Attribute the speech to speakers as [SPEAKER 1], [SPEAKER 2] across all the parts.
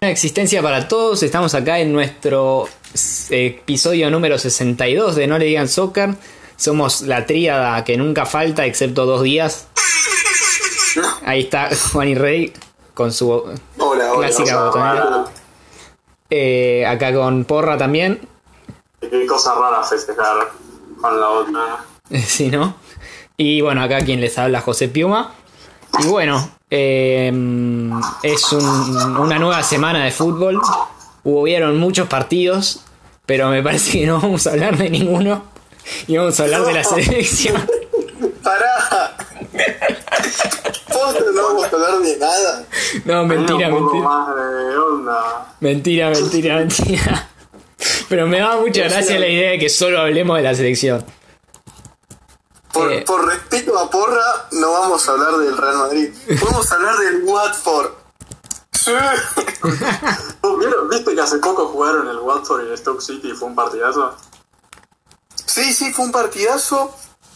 [SPEAKER 1] Una existencia para todos, estamos acá en nuestro eh, episodio número 62 de No le digan soccer. Somos la tríada que nunca falta, excepto dos días. Ahí está Juan y Rey con su
[SPEAKER 2] Hola, hola.
[SPEAKER 1] clásica botonera. Eh, acá con Porra también.
[SPEAKER 2] Qué cosa rara festejar con la otra.
[SPEAKER 1] Sí, ¿no? Y bueno, acá quien les habla José Piuma. Y bueno, eh, es un- una nueva semana de fútbol. Hubieron muchos partidos, pero me parece que no vamos a hablar de ninguno. Y vamos a hablar de la selección.
[SPEAKER 3] ¡Pará! ¿Posta no vamos a hablar de nada?
[SPEAKER 1] No, mentira, mentira.
[SPEAKER 2] más de onda.
[SPEAKER 1] Mentira, mentira, mentira. Pero me da mucha gracia la idea de que solo hablemos de la selección.
[SPEAKER 3] Por,
[SPEAKER 1] Eh.
[SPEAKER 3] por respeto a Porra, no vamos a hablar del Real Madrid. Podemos hablar del Watford. Sí.
[SPEAKER 2] ¿Vieron- ¿Viste que hace poco jugaron el Watford y el Stoke City y fue un partidazo?
[SPEAKER 3] Sí, sí, fue un partidazo.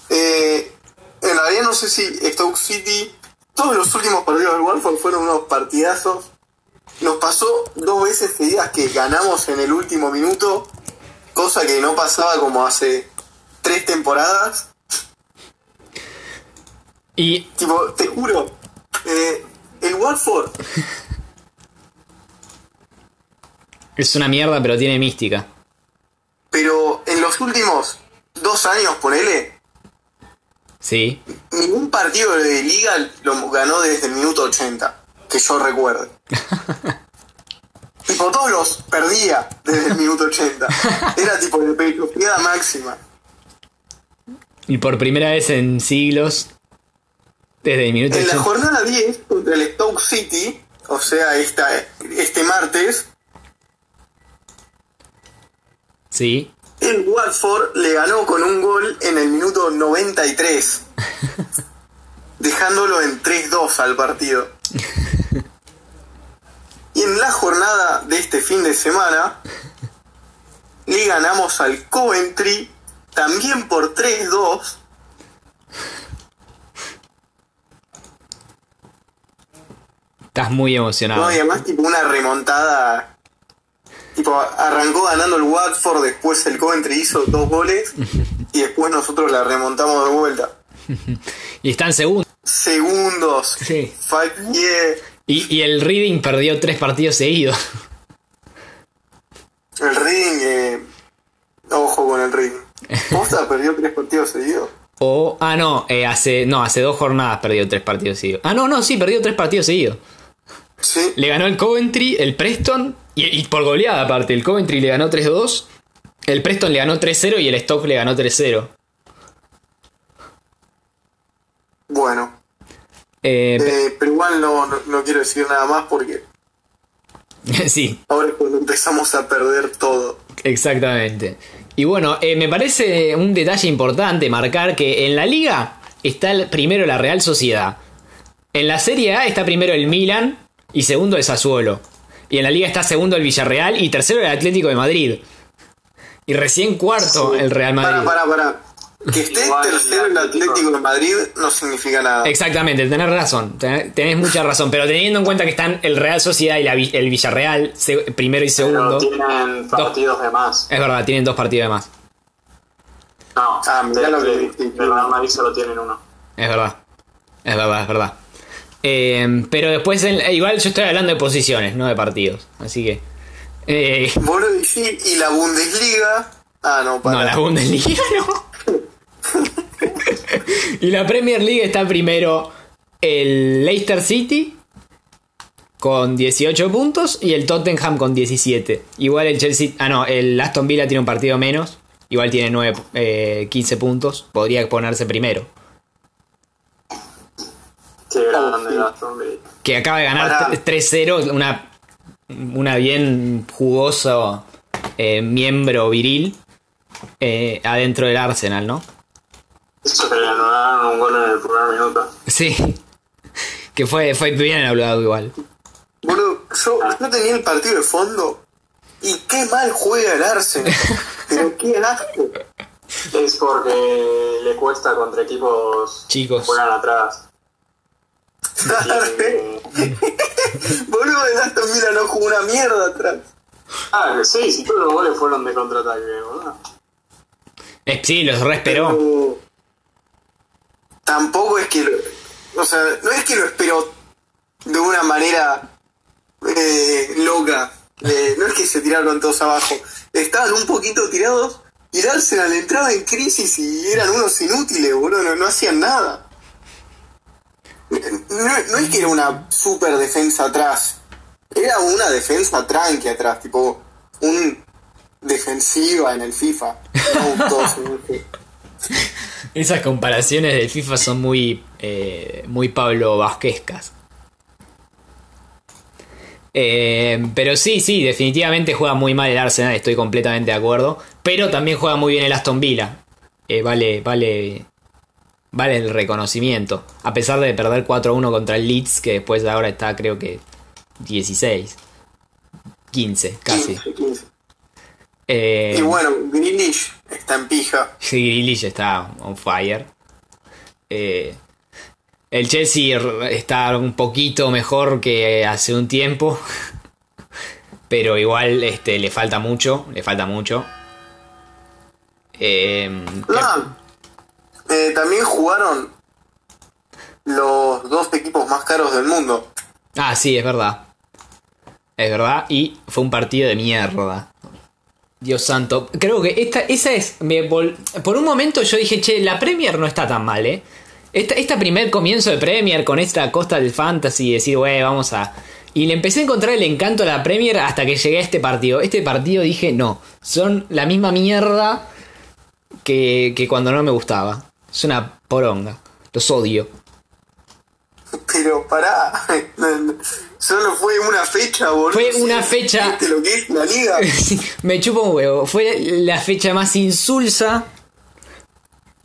[SPEAKER 3] Eh, en realidad no sé si Stoke City... Todos los últimos partidos del Watford fueron unos partidazos. Nos pasó dos veces seguidas que ganamos en el último minuto, cosa que no pasaba como hace tres temporadas.
[SPEAKER 1] Y
[SPEAKER 3] Tipo, te juro, eh, el Watford
[SPEAKER 1] es una mierda, pero tiene mística.
[SPEAKER 3] Pero en los últimos dos años, ponele,
[SPEAKER 1] Sí.
[SPEAKER 3] ningún partido de liga lo ganó desde el minuto 80, que yo recuerde. tipo, todos los perdía desde el minuto 80. Era tipo de peligrosidad máxima.
[SPEAKER 1] Y por primera vez en siglos, desde el minuto
[SPEAKER 3] En la
[SPEAKER 1] 80.
[SPEAKER 3] jornada 10 contra el Stoke City, o sea, esta, este martes,
[SPEAKER 1] Sí.
[SPEAKER 3] el Watford le ganó con un gol en el minuto 93, dejándolo en 3-2 al partido. Y en la jornada de este fin de semana, le ganamos al Coventry también por 3-2.
[SPEAKER 1] Estás muy emocionado.
[SPEAKER 3] No, y además tipo una remontada. Tipo, arrancó ganando el Watford, después el Coventry hizo dos goles y después nosotros la remontamos de vuelta.
[SPEAKER 1] Y están segundos.
[SPEAKER 3] Segundos.
[SPEAKER 1] Sí.
[SPEAKER 3] Fuck yeah.
[SPEAKER 1] Y, y el Reading perdió tres partidos seguidos.
[SPEAKER 3] El Reading, eh, ojo con el Reading. ¿Posta perdió tres partidos seguidos?
[SPEAKER 1] O. Ah, no, eh, hace. No, hace dos jornadas perdió tres partidos seguidos. Ah, no, no, sí, perdió tres partidos seguidos.
[SPEAKER 3] Sí.
[SPEAKER 1] Le ganó el Coventry, el Preston. Y, y por goleada aparte. El Coventry le ganó 3-2. El Preston le ganó 3-0 y el Stoke le ganó 3-0.
[SPEAKER 3] Bueno,
[SPEAKER 1] Eh,
[SPEAKER 3] eh, pero igual no, no, no quiero decir nada más porque
[SPEAKER 1] sí,
[SPEAKER 3] ahora es cuando empezamos a perder todo.
[SPEAKER 1] exactamente. Y bueno, eh, me parece un detalle importante marcar que en la liga está el primero la Real Sociedad. En la Serie A está primero el Milan y segundo el Sassuolo. Y en la liga está segundo el Villarreal y tercero el Atlético de Madrid. Y recién cuarto el Real Madrid.
[SPEAKER 3] Para, para, para. Que esté
[SPEAKER 2] Igual el
[SPEAKER 3] tercero el
[SPEAKER 2] Atlético.
[SPEAKER 3] De Madrid no significa nada.
[SPEAKER 1] Exactamente, tenés razón, ten- tenés mucha razón, pero teniendo en cuenta que están el Real Sociedad y la el Villarreal, primero y
[SPEAKER 2] Pero
[SPEAKER 1] segundo,
[SPEAKER 2] tienen partidos de más.
[SPEAKER 1] es verdad, tienen dos partidos de más,
[SPEAKER 2] No,
[SPEAKER 3] Ah, mirá
[SPEAKER 2] de-
[SPEAKER 3] lo que
[SPEAKER 2] del Real Madrid solo tienen uno.
[SPEAKER 1] es verdad, es verdad, es verdad. Eh, pero después, en- eh, igual yo estoy hablando de posiciones, no de partidos, así que... eh,
[SPEAKER 3] sí, y la Bundesliga. Ah, no, para.
[SPEAKER 1] no, la Bundesliga no. y la Premier League está primero el Leicester City con 18 puntos y el Tottenham con 17. Igual el Chelsea, ah no, el Aston Villa tiene un partido menos, igual tiene 9, eh, 15 puntos, podría ponerse primero.
[SPEAKER 2] Qué grande.
[SPEAKER 1] Que acaba de ganar
[SPEAKER 3] Pará.
[SPEAKER 1] 3-0, una, una bien jugoso eh, miembro viril eh, adentro del Arsenal, ¿no?
[SPEAKER 2] Eso que le anularon un gol en el primer minuto.
[SPEAKER 1] Sí. Que fue, fue bien hablado igual.
[SPEAKER 3] Boludo, yo, yo tenía el partido de fondo. Y qué mal juega el Arsenal. Pero qué asco.
[SPEAKER 2] Es porque le cuesta contra equipos
[SPEAKER 1] Chicos.
[SPEAKER 2] que juegan atrás.
[SPEAKER 3] Boludo, el Aston Villa no jugó una mierda atrás.
[SPEAKER 2] Ah, sí, si todos los goles fueron de contraataque, boludo.
[SPEAKER 1] Eh, sí, los re esperó.
[SPEAKER 3] Pero tampoco es que lo, o sea, no es que lo esperó de una manera eh, loca. Eh, no es que se tiraron todos abajo. Estaban un poquito tirados y el Arsenal entraba en crisis y eran unos inútiles, boludo. No, no hacían nada. No, no es que era una super defensa atrás. Era una defensa tranqui atrás, tipo un defensiva en el FIFA. No.
[SPEAKER 1] Esas comparaciones del FIFA son muy, eh, muy Pablo Vasquescas. Eh, pero sí, sí, definitivamente juega muy mal el Arsenal, estoy completamente de acuerdo. Pero también juega muy bien el Aston Villa. Eh, vale, vale, vale el reconocimiento. A pesar de perder 4-1 contra el Leeds, que después ahora está creo que 16, 15, casi.
[SPEAKER 3] 15, 15.
[SPEAKER 1] Eh,
[SPEAKER 3] Y bueno, Grealish está en pija.
[SPEAKER 1] Sí, Grealish está on fire. Eh, el Chelsea está un poquito mejor que hace un tiempo. Pero igual este, le falta mucho. Le falta mucho. Eh,
[SPEAKER 3] eh, también jugaron los dos equipos más caros del mundo.
[SPEAKER 1] ah, sí, es verdad. Es verdad. Y fue un partido de mierda. Dios santo. Creo que esta, esa es. por un momento yo dije, che, la Premier no está tan mal, ¿eh? Esta, esta primer comienzo de Premier con esta costa del fantasy decir, güey, vamos a. Y le empecé a encontrar el encanto a la Premier hasta que llegué a este partido. Este partido dije, no, son la misma mierda que, que cuando no me gustaba. Es una poronga. Los odio.
[SPEAKER 3] Pero pará, solo fue una fecha, boludo.
[SPEAKER 1] Fue una fecha-
[SPEAKER 3] ¿Viste lo que es la liga?
[SPEAKER 1] me chupo un huevo. Fue la fecha más insulsa.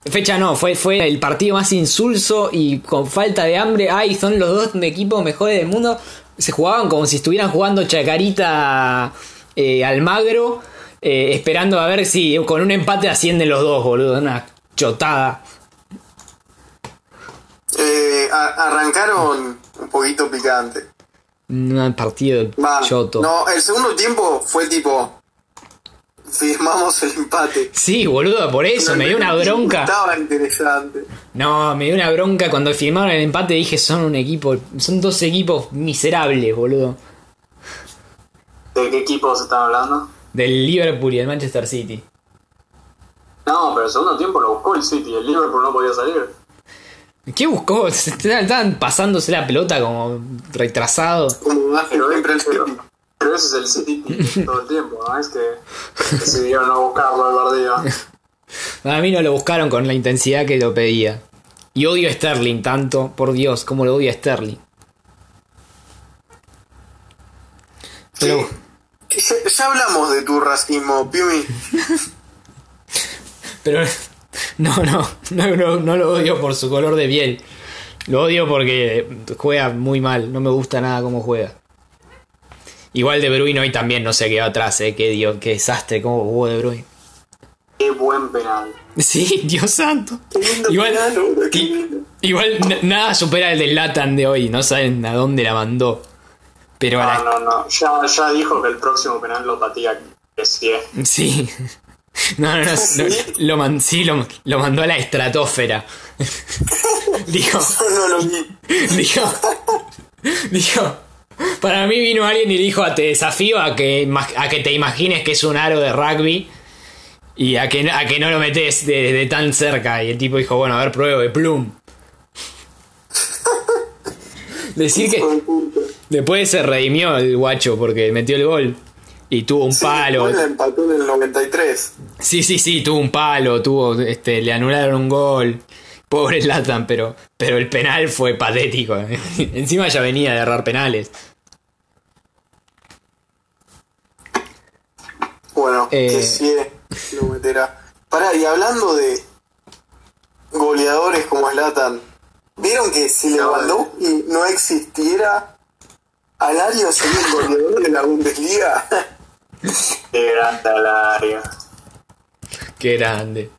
[SPEAKER 1] Fecha no, fue, fue el partido más insulso y con falta de hambre. Ay, son los dos equipos mejores del mundo. Se jugaban como si estuvieran jugando Chacarita eh, Almagro. eh, esperando a ver si con un empate ascienden los dos, boludo. Una chotada.
[SPEAKER 3] Eh, a- arrancaron un poquito picante.
[SPEAKER 1] Un partido
[SPEAKER 3] Va,
[SPEAKER 1] choto.
[SPEAKER 3] No, el segundo tiempo fue tipo. Firmamos el empate.
[SPEAKER 1] Sí, boludo, por eso me dio una bronca.
[SPEAKER 3] Estaba interesante.
[SPEAKER 1] No, me dio una bronca cuando firmaron el empate. Dije, son un equipo, son dos equipos miserables, boludo.
[SPEAKER 2] ¿De qué equipos están hablando?
[SPEAKER 1] Del Liverpool y del Manchester City.
[SPEAKER 2] No, pero el segundo tiempo lo buscó el City. El Liverpool no podía salir.
[SPEAKER 1] ¿Qué buscó? Estaban pasándose la pelota como retrasado.
[SPEAKER 3] Como hace
[SPEAKER 2] Pero, pero, ese es el City todo el tiempo, ¿no? Es que decidieron no buscarlo al.
[SPEAKER 1] A mí no lo buscaron con la intensidad que lo pedía. Y odio a Sterling tanto. Por Dios, cómo lo odio a Sterling. Pero,
[SPEAKER 3] Sí. Ya, ya hablamos de tu racismo, Piumi.
[SPEAKER 1] pero no, no, no, no, no lo odio por su color de piel. Lo odio porque juega muy mal. No me gusta nada cómo juega. Igual de Bruyne hoy también no se quedó atrás, eh. Qué, Dios, qué desastre cómo jugó de Bruyne.
[SPEAKER 2] Qué buen penal.
[SPEAKER 1] Sí, Dios santo. Igual,
[SPEAKER 3] penal,
[SPEAKER 1] nada supera el del Latan de hoy. No saben a dónde la mandó. Pero
[SPEAKER 2] No,
[SPEAKER 1] la-
[SPEAKER 2] no, no. Ya, ya dijo que el próximo penal lo patía que sí.
[SPEAKER 1] Sí. No, no, no. Lo man- sí, lo, lo mandó a la estratosfera. dijo,
[SPEAKER 3] No
[SPEAKER 1] dijo, dijo. Para mí vino alguien y dijo, te desafío a que, a que te imagines que es un aro de rugby y a que, a que no lo metes de, de tan cerca. Y el tipo dijo, bueno, a ver, pruebo de plum. Decir que después se redimió el guacho porque metió el gol. Y tuvo un
[SPEAKER 3] Sí,
[SPEAKER 1] palo.
[SPEAKER 3] empató en el 93.
[SPEAKER 1] Sí, sí, sí, tuvo un palo, tuvo, este, le anularon un gol. Pobre Latan, pero, pero el penal fue patético. Encima ya venía de errar penales.
[SPEAKER 3] Bueno,
[SPEAKER 1] Eh.
[SPEAKER 3] que sí lo meterá. Pará, y hablando de goleadores como Slatan, ¿vieron que si Lewandowski no existiera, Alario sería el goleador de la Bundesliga?
[SPEAKER 2] Qué grande Alario.
[SPEAKER 1] Qué grande.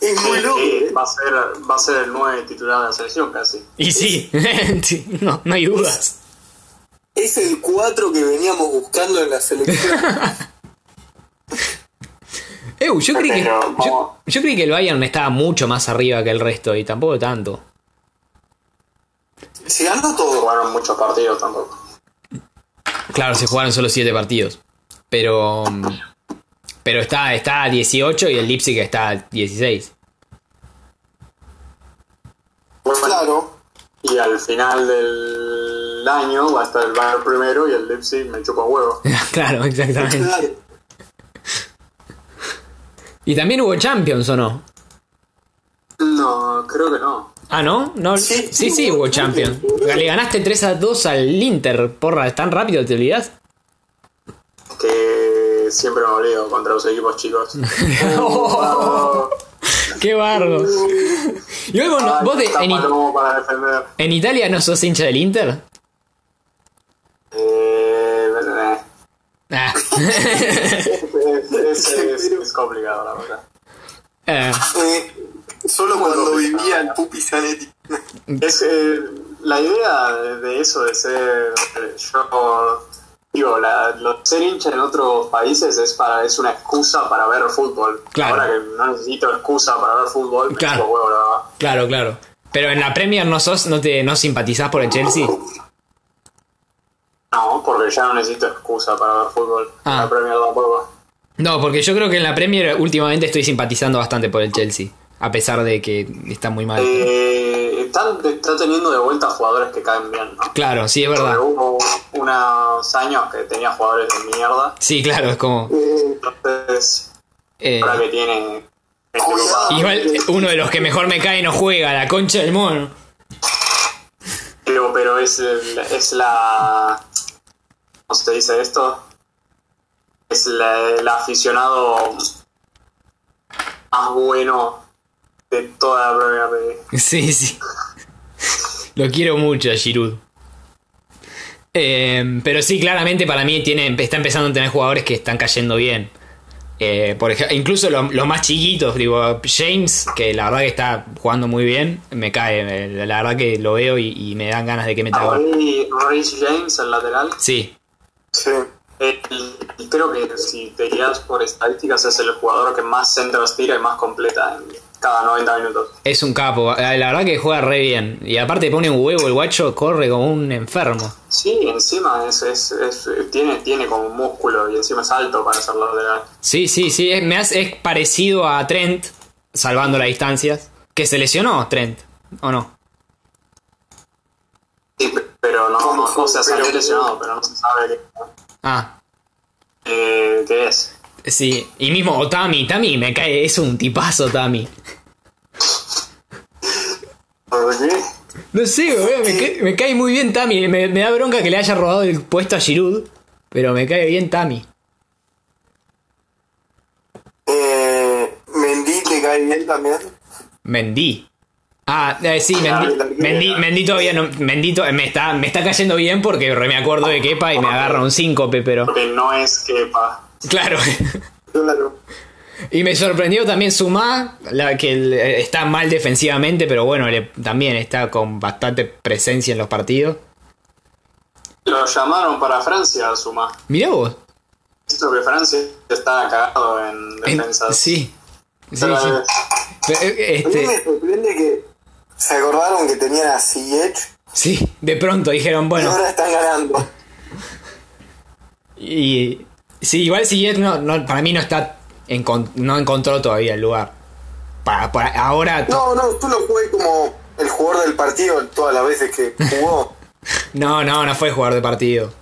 [SPEAKER 3] es muy loco.
[SPEAKER 2] Va, a ser, va a ser el 9 titular de la selección casi.
[SPEAKER 1] Y sí, sí, no, no hay dudas.
[SPEAKER 3] es el 4 que veníamos buscando en la selección.
[SPEAKER 1] Eu, yo creí que. Yo, yo creí que el Bayern estaba mucho más arriba que el resto y tampoco tanto.
[SPEAKER 3] Se ganó todo.
[SPEAKER 2] Jugaron muchos partidos tampoco.
[SPEAKER 1] Claro, se jugaron solo 7 partidos. Pero. Pero está, está a 18 y el Leipzig está a 16.
[SPEAKER 2] Bueno,
[SPEAKER 3] Claro.
[SPEAKER 2] Y al final del año va a estar el Bayern primero y el Leipzig me chupa huevo.
[SPEAKER 1] claro, exactamente.
[SPEAKER 3] Claro.
[SPEAKER 1] Y también hubo Champions, ¿o no?
[SPEAKER 2] No, creo que no.
[SPEAKER 1] Ah, ¿no? no
[SPEAKER 3] Sí,
[SPEAKER 1] sí, sí, hubo. Champions. Le ganaste 3 a 2 al Inter, porra, ¿tan rápido te olvidas?
[SPEAKER 2] Que siempre me olvido contra los equipos chicos.
[SPEAKER 1] ¡Qué bardo! Y luego,
[SPEAKER 2] Ay,
[SPEAKER 1] vos de- en, en Italia no sos hincha del Inter?
[SPEAKER 2] Eh, eh,
[SPEAKER 1] Ah.
[SPEAKER 2] es, es- es complicado, la verdad.
[SPEAKER 1] Eh,
[SPEAKER 3] solo cuando vivía el Pupi Zanetti.
[SPEAKER 2] Es eh, la idea de, eso de ser eh, yo digo la, lo de ser hincha en otros países es para es una excusa para ver fútbol.
[SPEAKER 1] Claro.
[SPEAKER 2] Ahora que no necesito excusa para ver fútbol, me
[SPEAKER 1] Claro.
[SPEAKER 2] chupa huevo, la verdad.
[SPEAKER 1] claro, claro. Pero en la Premier no sos, no te no simpatizás por el Chelsea.
[SPEAKER 2] No, porque ya no necesito excusa para ver fútbol.
[SPEAKER 1] Ah.
[SPEAKER 2] La Premier tampoco.
[SPEAKER 1] No, porque yo creo que en la Premier últimamente estoy simpatizando bastante por el Chelsea. A pesar de que está muy mal.
[SPEAKER 2] Eh, está teniendo de vuelta jugadores que caen bien, ¿no?
[SPEAKER 1] Claro, sí, es verdad.
[SPEAKER 2] Porque hubo unos años que tenía jugadores de mierda.
[SPEAKER 1] Sí, claro, es como.
[SPEAKER 2] Entonces,
[SPEAKER 1] eh,
[SPEAKER 2] ahora que tiene.
[SPEAKER 1] Igual uno de los que mejor me cae no juega, la concha del mono.
[SPEAKER 2] Pero, pero es, el- es la. ¿Cómo se dice esto? Es la- el aficionado más bueno de toda la League.
[SPEAKER 1] Sí, sí. Lo quiero mucho a Giroud. Eh, pero sí, claramente para mí tiene, está empezando a tener jugadores que están cayendo bien. Eh, por ejemplo, incluso lo- los más chiquitos, digo, James, que la verdad que está jugando muy bien, me cae. eh, La verdad que lo veo y, y me dan ganas de que meta gol.
[SPEAKER 2] Y Rhys James, el lateral,
[SPEAKER 1] Sí,
[SPEAKER 3] Sí.
[SPEAKER 2] el- creo que si te guías por estadísticas es el jugador que más centros tira y más completa en cada 90 minutos.
[SPEAKER 1] es un capo. Eh, La verdad que juega re bien. Y aparte pone un huevo, el guacho corre como un enfermo.
[SPEAKER 2] Sí, encima es, es, es- tiene, tiene como músculo y encima es alto para ser lateral.
[SPEAKER 1] Sí, sí, sí, es, me hace- es parecido a Trent, salvando las distancias. Que se lesionó Trent, ¿o no?
[SPEAKER 2] Sí, pero no, no, o sea, salió
[SPEAKER 3] Pero-
[SPEAKER 2] lesionado, pero no se sabe qué,
[SPEAKER 1] Ah,
[SPEAKER 2] eh, qué es.
[SPEAKER 1] Sí. Y mismo Otami, Tami me cae, es un tipazo Tami.
[SPEAKER 2] ¿Por qué?
[SPEAKER 1] No sé, boludo, me, cae, me cae muy bien Tami. Me, me da bronca que le haya robado el puesto a Giroud, pero me cae bien Tami.
[SPEAKER 3] Eh, Mendy te cae bien también.
[SPEAKER 1] Mendy. Ah, eh, sí, Mendy, Mendy, Mendy todavía no. Mendy to- me, está, me está cayendo bien porque me acuerdo de Kepa y me agarra un síncope, pero.
[SPEAKER 2] Porque no es que pa.
[SPEAKER 1] Claro.
[SPEAKER 3] Claro.
[SPEAKER 1] Y me sorprendió también Sumá, la que eh, está mal defensivamente, pero bueno, le- también está con bastante presencia en los partidos.
[SPEAKER 2] Lo llamaron para Francia a Suma.
[SPEAKER 1] Mirá vos.
[SPEAKER 2] Visto que Francia está cagado en
[SPEAKER 1] En-
[SPEAKER 2] defensas.
[SPEAKER 1] sí. Sí,
[SPEAKER 2] Pero,
[SPEAKER 1] sí.
[SPEAKER 2] eh,
[SPEAKER 1] Pero, eh,
[SPEAKER 3] A mí me
[SPEAKER 1] Este,
[SPEAKER 3] sorprende que se acordaron que tenían a Ziyech
[SPEAKER 1] sí, de pronto dijeron,
[SPEAKER 3] y
[SPEAKER 1] bueno.
[SPEAKER 3] ahora están ganando.
[SPEAKER 1] Y. Sí, igual si no, no, para mí no está. encon- no encontró todavía el lugar. Para, para- ahora.
[SPEAKER 3] No, no, tú lo jugué como el jugador del partido todas las veces que jugó.
[SPEAKER 1] No, no, no fue jugador de partido.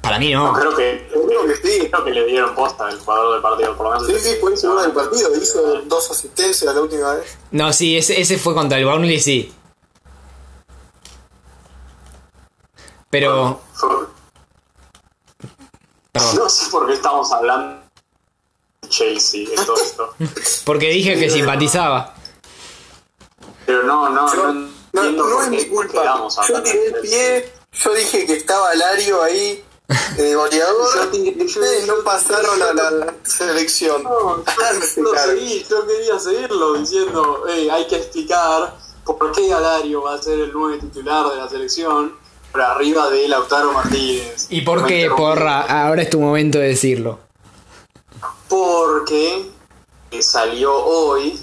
[SPEAKER 1] Para mí no.
[SPEAKER 2] creo que,
[SPEAKER 3] Creo que sí.
[SPEAKER 2] creo que le dieron posta al jugador del partido, por lo menos.
[SPEAKER 3] Sí, sí, fue el jugador del partido. Hizo dos asistencias la última vez.
[SPEAKER 1] No, sí, ese, ese fue contra el Burnley, sí. Pero. Perdón.
[SPEAKER 2] No sé por qué estamos hablando de Chelsea en todo esto.
[SPEAKER 1] Porque dije que simpatizaba.
[SPEAKER 2] Pero no, no,
[SPEAKER 3] Yo-
[SPEAKER 2] no,
[SPEAKER 3] no, no es mi culpa. Yo tiré
[SPEAKER 2] de
[SPEAKER 3] el pie, yo dije que estaba Lario ahí, eh, goleador. Ustedes no pasaron a la selección.
[SPEAKER 2] No, yo seguí, yo quería seguirlo diciendo, hey, hay que explicar por qué Galario va a ser el nuevo titular de la selección por arriba de Lautaro Martínez.
[SPEAKER 1] ¿Y por qué, porra? Ahora es tu momento de decirlo.
[SPEAKER 2] Porque eh, salió hoy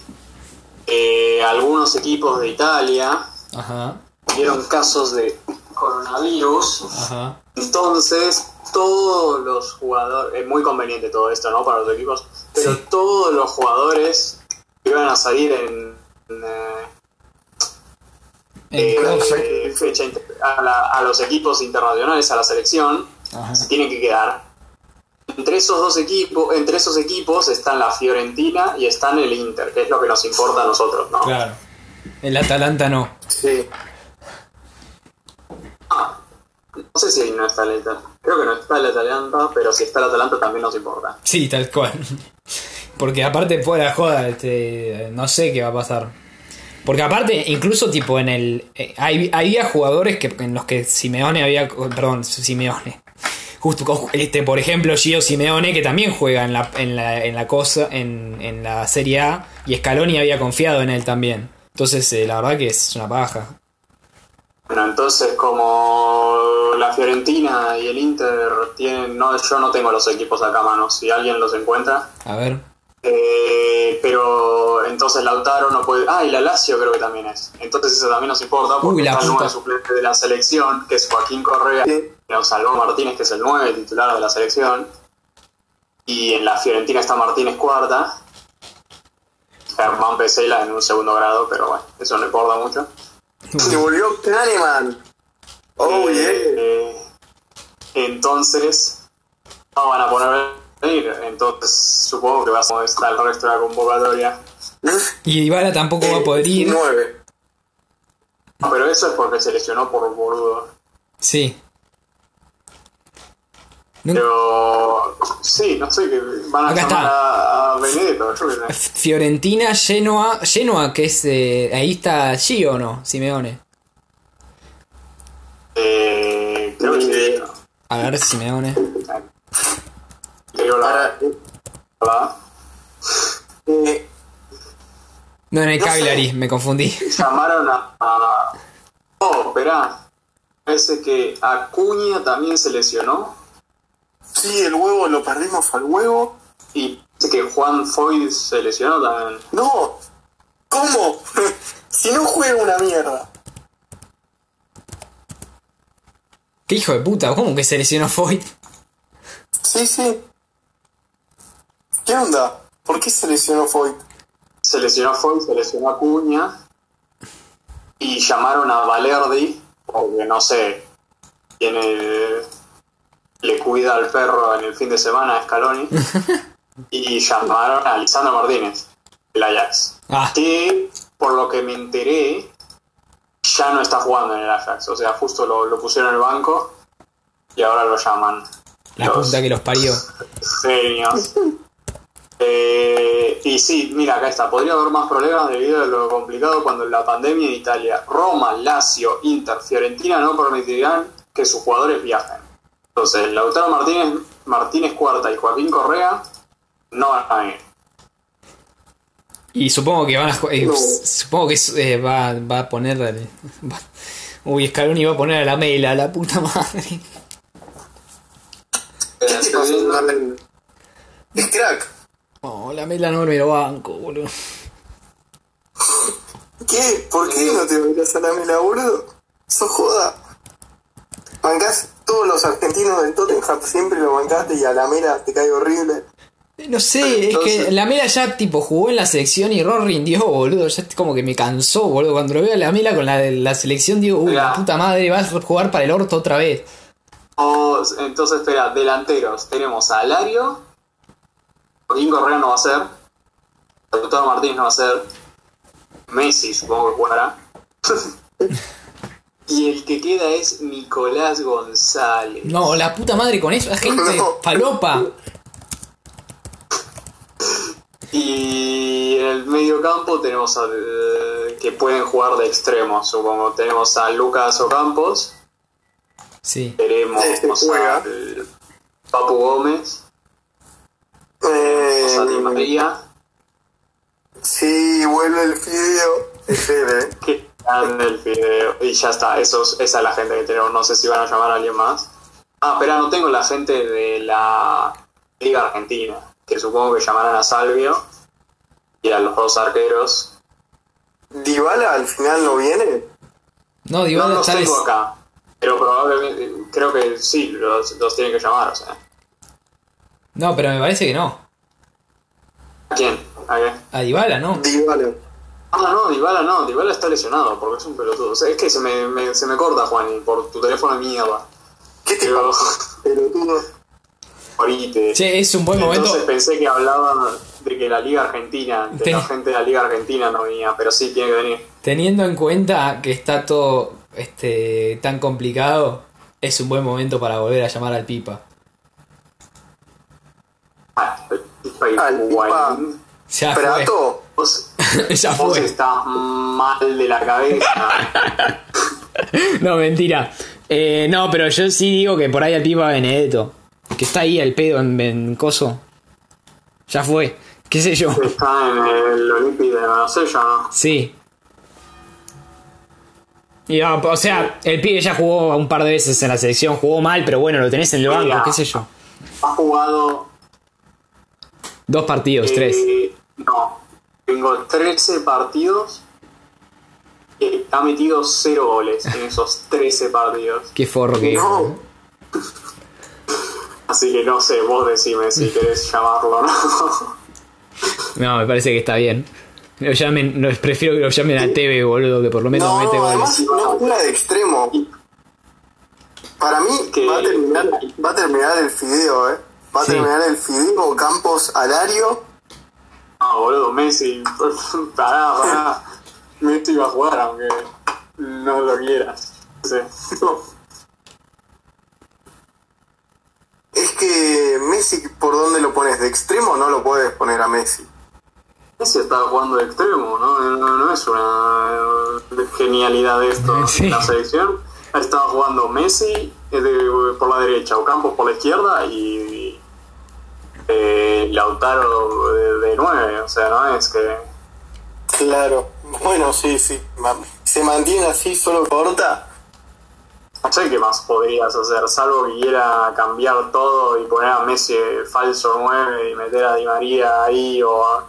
[SPEAKER 2] eh, algunos equipos de Italia
[SPEAKER 1] Ajá,
[SPEAKER 2] tuvieron casos de coronavirus.
[SPEAKER 1] ajá.
[SPEAKER 2] Entonces, todos los jugadores, es muy conveniente todo esto, ¿no? Para los equipos, pero
[SPEAKER 1] Sí.
[SPEAKER 2] todos los jugadores que iban a salir en, en, eh,
[SPEAKER 1] En
[SPEAKER 2] eh, fecha inter- a, la- a los equipos internacionales, a la selección,
[SPEAKER 1] Ajá.
[SPEAKER 2] se tienen que quedar. Entre esos dos equipos, entre esos equipos están la Fiorentina y están el Inter, que es lo que nos importa a nosotros, ¿no?
[SPEAKER 1] Claro. El Atalanta no.
[SPEAKER 3] Sí.
[SPEAKER 2] No sé si ahí no está el Inter. Creo que no está el Atalanta, pero si está el Atalanta también nos importa.
[SPEAKER 1] Sí, tal cual. Porque aparte fuera joda, este, no sé qué va a pasar. Porque aparte, incluso tipo en el... eh, hay- había jugadores que, en los que Simeone había... Perdón, Simeone. Justo, este, por ejemplo, Gio Simeone, que también juega en la, en la, en la cosa, en, en la Serie A, y Scaloni había confiado en él también. Entonces, eh, la verdad que es una paja.
[SPEAKER 2] Bueno, entonces como la Fiorentina y el Inter tienen... No, yo no tengo los equipos acá a mano, si alguien los encuentra.
[SPEAKER 1] A ver.
[SPEAKER 2] Eh, pero entonces Lautaro no puede. Ah, y la Lazio creo que también es. Entonces eso también nos importa porque
[SPEAKER 1] Uy, la
[SPEAKER 2] está el
[SPEAKER 1] puta.
[SPEAKER 2] nueve suplente de la selección, que es Joaquín Correa, y nos salvó Martínez, que es el 9 titular de la selección. Y en la Fiorentina está Martínez cuarta. Germán Pesela en un segundo grado, pero bueno, eso no importa mucho.
[SPEAKER 3] Se volvió Kahneman. Oh,
[SPEAKER 2] Eh,
[SPEAKER 3] yeah.
[SPEAKER 2] eh, entonces, no van a poner venir. Entonces, supongo que va a estar el resto de la convocatoria.
[SPEAKER 1] Y Dybala tampoco va a poder ir.
[SPEAKER 3] 9.
[SPEAKER 2] No, pero eso es porque se lesionó por boludo.
[SPEAKER 1] Sí. No-
[SPEAKER 2] Pero sí, no sé, que van a
[SPEAKER 1] Acá
[SPEAKER 2] llamar
[SPEAKER 1] está.
[SPEAKER 2] a, a Benedetto, yo.
[SPEAKER 1] Fiorentina, Genoa, Genoa que es eh, ahí está Gio o no, Simeone.
[SPEAKER 2] Eh, creo que sí. ¿no?
[SPEAKER 1] A ver Simeone.
[SPEAKER 3] Para,
[SPEAKER 2] verdad.
[SPEAKER 3] eh,
[SPEAKER 1] No, en el
[SPEAKER 3] No sé.
[SPEAKER 1] Me confundí.
[SPEAKER 2] Llamaron a, a- Oh, esperá. Parece que Acuña también se lesionó.
[SPEAKER 3] sí, el huevo lo perdimos al huevo.
[SPEAKER 2] Y parece que Juan Foy se lesionó también.
[SPEAKER 3] No. ¿Cómo? si no juega una mierda.
[SPEAKER 1] ¿Qué hijo de puta? ¿Cómo que se lesionó Foyt?
[SPEAKER 3] Sí, sí. ¿Qué onda? ¿Por qué se lesionó Foyt?
[SPEAKER 2] Se lesionó Foy, se lesionó Acuña. Y llamaron a Valerdi, porque no sé quién le cuida al perro en el fin de semana a Scaloni. y llamaron a Lisandro Martínez, el Ajax.
[SPEAKER 1] Ah,
[SPEAKER 2] Que, por lo que me enteré, ya no está jugando en el Ajax. O sea, justo lo, lo pusieron en el banco y ahora lo llaman.
[SPEAKER 1] la
[SPEAKER 2] los
[SPEAKER 1] punta que los parió.
[SPEAKER 2] Genios. Eh, y sí, mira, acá está. Podría haber más problemas debido a lo complicado cuando en la pandemia en Italia, Roma, Lazio, Inter, Fiorentina no permitirán que sus jugadores viajen. Entonces, Lautaro Martínez, Martínez Cuarta y Joaquín Correa no van a venir.
[SPEAKER 1] Y supongo que van a eh,
[SPEAKER 3] No.
[SPEAKER 1] supongo que eh, va, va a poner eh, va- Uy, Scaloni va a poner a la Mela, la puta madre.
[SPEAKER 3] ¿Qué te pasó? Dale. Es crack.
[SPEAKER 1] Oh, la Mela no me lo banco, boludo.
[SPEAKER 3] ¿Qué? ¿Por qué no te miras a la mela, boludo? ¿Sos joda? Bancás todos los argentinos del Tottenham, siempre lo bancaste y a la mela te cae horrible.
[SPEAKER 1] No sé, es que la Mela ya tipo jugó en la selección y Ron rindió, boludo. Ya como que me cansó, boludo. Cuando lo veo a la Mela con la, la selección digo, uy, la puta madre, va a jugar para el orto otra vez.
[SPEAKER 2] O- entonces, espera, delanteros. Tenemos a Alario. Joaquín Correa no va a ser. Lautaro Martínez no va a ser. Messi supongo que jugará. y el que queda es Nicolás González.
[SPEAKER 1] No, la puta madre con eso, la gente
[SPEAKER 3] No.
[SPEAKER 1] falopa.
[SPEAKER 2] Y en el medio campo tenemos a, eh, que pueden jugar de extremos, supongo. Tenemos a Lucas Ocampos.
[SPEAKER 1] Sí.
[SPEAKER 2] Tenemos
[SPEAKER 3] Este juega.
[SPEAKER 2] al Papu Gómez.
[SPEAKER 3] Eh,
[SPEAKER 2] María.
[SPEAKER 3] sí, vuelve el fideo. Espere.
[SPEAKER 2] Que grande el fideo. Y ya está, esos, esa es la gente que tenemos. No sé si van a llamar a alguien más. Ah, pero no tengo la gente de la Liga Argentina, que supongo que llamarán a Salvio y a los dos arqueros.
[SPEAKER 3] Dybala al final no viene.
[SPEAKER 1] No,
[SPEAKER 2] No
[SPEAKER 1] Dybala
[SPEAKER 2] los
[SPEAKER 1] está
[SPEAKER 2] tengo acá, pero probablemente, creo que sí, los, los tienen que llamar, o sea.
[SPEAKER 1] No, pero me parece que no.
[SPEAKER 2] ¿A quién? ¿A qué?
[SPEAKER 1] A Dybala, ¿no?
[SPEAKER 3] Dybala.
[SPEAKER 2] Ah, no, Dybala no, Dybala está lesionado porque es un pelotudo. O sea, es que se me, me- se me corta, Juan, por tu teléfono de mierda.
[SPEAKER 3] ¿Qué te
[SPEAKER 2] Pero,
[SPEAKER 3] pasa, pelotudo?
[SPEAKER 2] ahorita.
[SPEAKER 1] Che, es un buen momento.
[SPEAKER 2] Entonces pensé que hablaban de que la Liga Argentina, de
[SPEAKER 1] Te-
[SPEAKER 2] la gente de la Liga Argentina no venía, pero sí tiene que venir.
[SPEAKER 1] Teniendo en cuenta que está todo este tan complicado, es un buen momento para volver a llamar al Pipa.
[SPEAKER 2] Ah,
[SPEAKER 3] Al Pipa.
[SPEAKER 1] Ya fue.
[SPEAKER 3] Prato.
[SPEAKER 2] Vos,
[SPEAKER 1] Ya
[SPEAKER 2] vos
[SPEAKER 1] fue.
[SPEAKER 2] estás mal de la cabeza.
[SPEAKER 1] No, mentira. Eh, no, pero yo sí digo que por ahí al Pipa Benedetto. Que está ahí al pedo en, en Coso. Ya fue. ¿Qué sé yo?
[SPEAKER 2] Está en el Olímpico de Marsella, ¿no?
[SPEAKER 1] Sí. Y, ah, o sea, el pibe ya jugó un par de veces en la selección, jugó mal, pero bueno, lo tenés en el banco, qué sé yo.
[SPEAKER 2] Ha jugado
[SPEAKER 1] Dos partidos, tres.
[SPEAKER 2] Eh, no, tengo 13 partidos. ha metido 0 goles en esos 13 partidos.
[SPEAKER 1] Qué forro que
[SPEAKER 3] No.
[SPEAKER 2] Así que no sé, vos decime si querés llamarlo o no.
[SPEAKER 1] No, me parece que está bien. Lo llamen, no, prefiero que lo llamen a TV, boludo, que por lo menos
[SPEAKER 3] No,
[SPEAKER 1] mete goles.
[SPEAKER 3] además no juega de extremo. Para mí
[SPEAKER 2] Que-
[SPEAKER 3] va, a terminar, va a terminar el fideo, ¿eh? Va a
[SPEAKER 1] Sí.
[SPEAKER 3] terminar el fideo Campos Alario.
[SPEAKER 2] No, boludo, Messi. Pará, pará. Messi va a jugar aunque no lo quieras. Sí.
[SPEAKER 3] Es que Messi, ¿por dónde lo pones? ¿De extremo no lo puedes poner a Messi?
[SPEAKER 2] Messi está jugando de extremo, ¿no? No, no es una genialidad esto.
[SPEAKER 1] Sí.
[SPEAKER 2] La selección estaba jugando Messi eh, de- por la derecha, Ocampos por la izquierda y eh, Lautaro de, de 9. O sea, no es que.
[SPEAKER 3] Claro. Bueno, sí, sí. Se mantiene así, solo corta.
[SPEAKER 2] No sé qué más podrías hacer, salvo que quiera cambiar todo y poner a Messi falso 9 y meter a Di María ahí o a,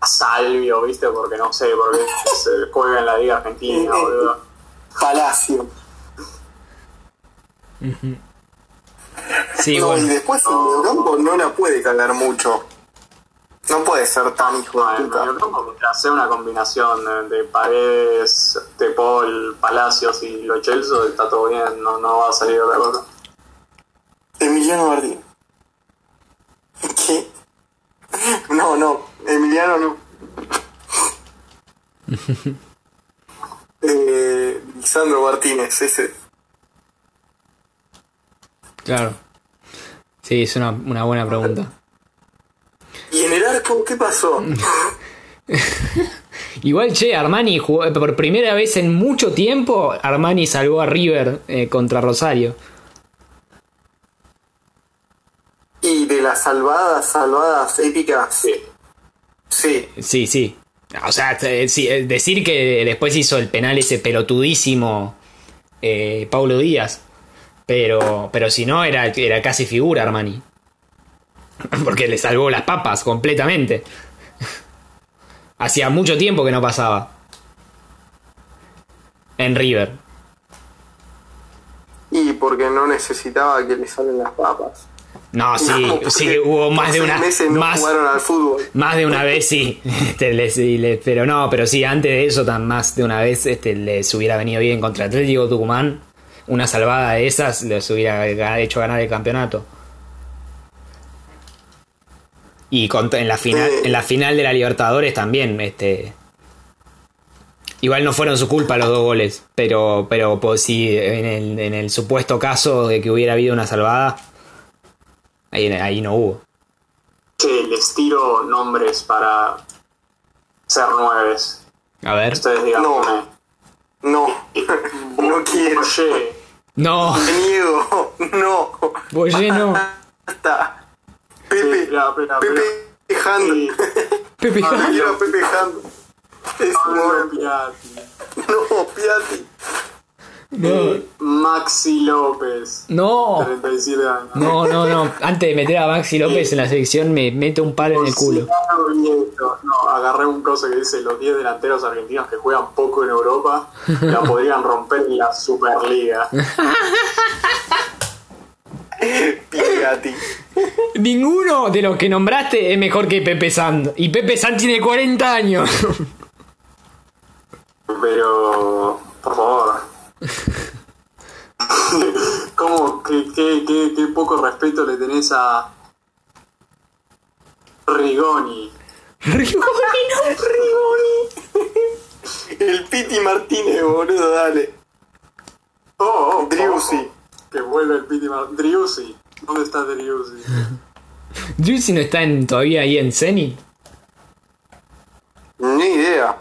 [SPEAKER 2] a Salvio, ¿viste? Porque no sé, porque se juega en la Liga Argentina, boludo.
[SPEAKER 3] Palacio.
[SPEAKER 1] Sí,
[SPEAKER 3] no, y después el mediocampo no la puede cagar mucho. No puede ser tan hijo
[SPEAKER 2] No,
[SPEAKER 3] de puta.
[SPEAKER 2] mediocampo, mientras sea una combinación de, de Paredes, De Paul, Palacios y Lo Celso, está todo bien, no, no va a salir otra cosa.
[SPEAKER 3] Emiliano Martín. ¿Qué? No, no. Emiliano no. eh, Lisandro Martínez, ese.
[SPEAKER 1] Claro. Sí, es una, una buena pregunta.
[SPEAKER 3] ¿Y en el arco qué pasó?
[SPEAKER 1] Igual, che, Armani jugó, eh, por primera vez en mucho tiempo, Armani salvó a River eh, contra Rosario.
[SPEAKER 3] y de las salvadas, salvadas épicas.
[SPEAKER 2] Sí.
[SPEAKER 3] Sí.
[SPEAKER 1] Sí, sí. O sea, eh, sí, decir que después hizo el penal ese pelotudísimo eh, Paulo Díaz. Pero, pero si no, era, era casi figura Armani. Porque le salvó las papas completamente. Hacía mucho tiempo que no pasaba. En River.
[SPEAKER 3] Y porque no necesitaba que le salen las papas.
[SPEAKER 1] No, sí,
[SPEAKER 3] No,
[SPEAKER 1] sí, hubo más de una.
[SPEAKER 3] meses no
[SPEAKER 1] más,
[SPEAKER 3] jugaron al fútbol.
[SPEAKER 1] Más de una vez sí. Este, les- y les- pero no, pero sí, antes de eso, tan más de una vez este, les hubiera venido bien contra Atlético Tucumán. Una salvada de esas les hubiera hecho ganar el campeonato. Y en la final, en la final de la Libertadores también, este. Igual no fueron su culpa los dos goles, pero, pero pues, sí, en el, en el supuesto caso de que hubiera habido una salvada, ahí, ahí no hubo.
[SPEAKER 2] Che, les tiro nombres para ser nueves.
[SPEAKER 1] A ver.
[SPEAKER 2] Ustedes digan.
[SPEAKER 3] No. No, no quiero.
[SPEAKER 2] Oye,
[SPEAKER 1] No,
[SPEAKER 3] Me niego. No.
[SPEAKER 1] Boye no.
[SPEAKER 3] Basta. Pepe.
[SPEAKER 2] espera, espera.
[SPEAKER 3] Pepe Hand.
[SPEAKER 2] Sí.
[SPEAKER 1] Pepe
[SPEAKER 3] a Pepe Hand. Es
[SPEAKER 2] No,
[SPEAKER 3] un
[SPEAKER 2] no, Piatti.
[SPEAKER 3] No, Piatti.
[SPEAKER 1] No,
[SPEAKER 2] Maxi López.
[SPEAKER 1] no,
[SPEAKER 2] 37 años.
[SPEAKER 1] no, no, no. Antes de meter a Maxi López en la selección, me mete un palo en el culo.
[SPEAKER 2] No, agarré un coso que dice los 10 delanteros argentinos que juegan poco en Europa la podrían romper en la Superliga.
[SPEAKER 3] Piatti.
[SPEAKER 1] Ninguno de los que nombraste es mejor que Pepe San. Y Pepe San tiene 40 años.
[SPEAKER 2] Pero, por favor. ¿Cómo? ¿Qué, qué, qué, qué poco respeto le tenés a Rigoni?
[SPEAKER 1] Rigoni, no.
[SPEAKER 3] El Piti Martínez, boludo, dale.
[SPEAKER 2] Oh, oh,
[SPEAKER 3] Driussi.
[SPEAKER 2] ojo, Que vuelve el Piti Mar- Driussi. ¿Dónde está Driussi?
[SPEAKER 1] Juicy no está en- todavía ahí en Zenit.
[SPEAKER 3] Ni idea.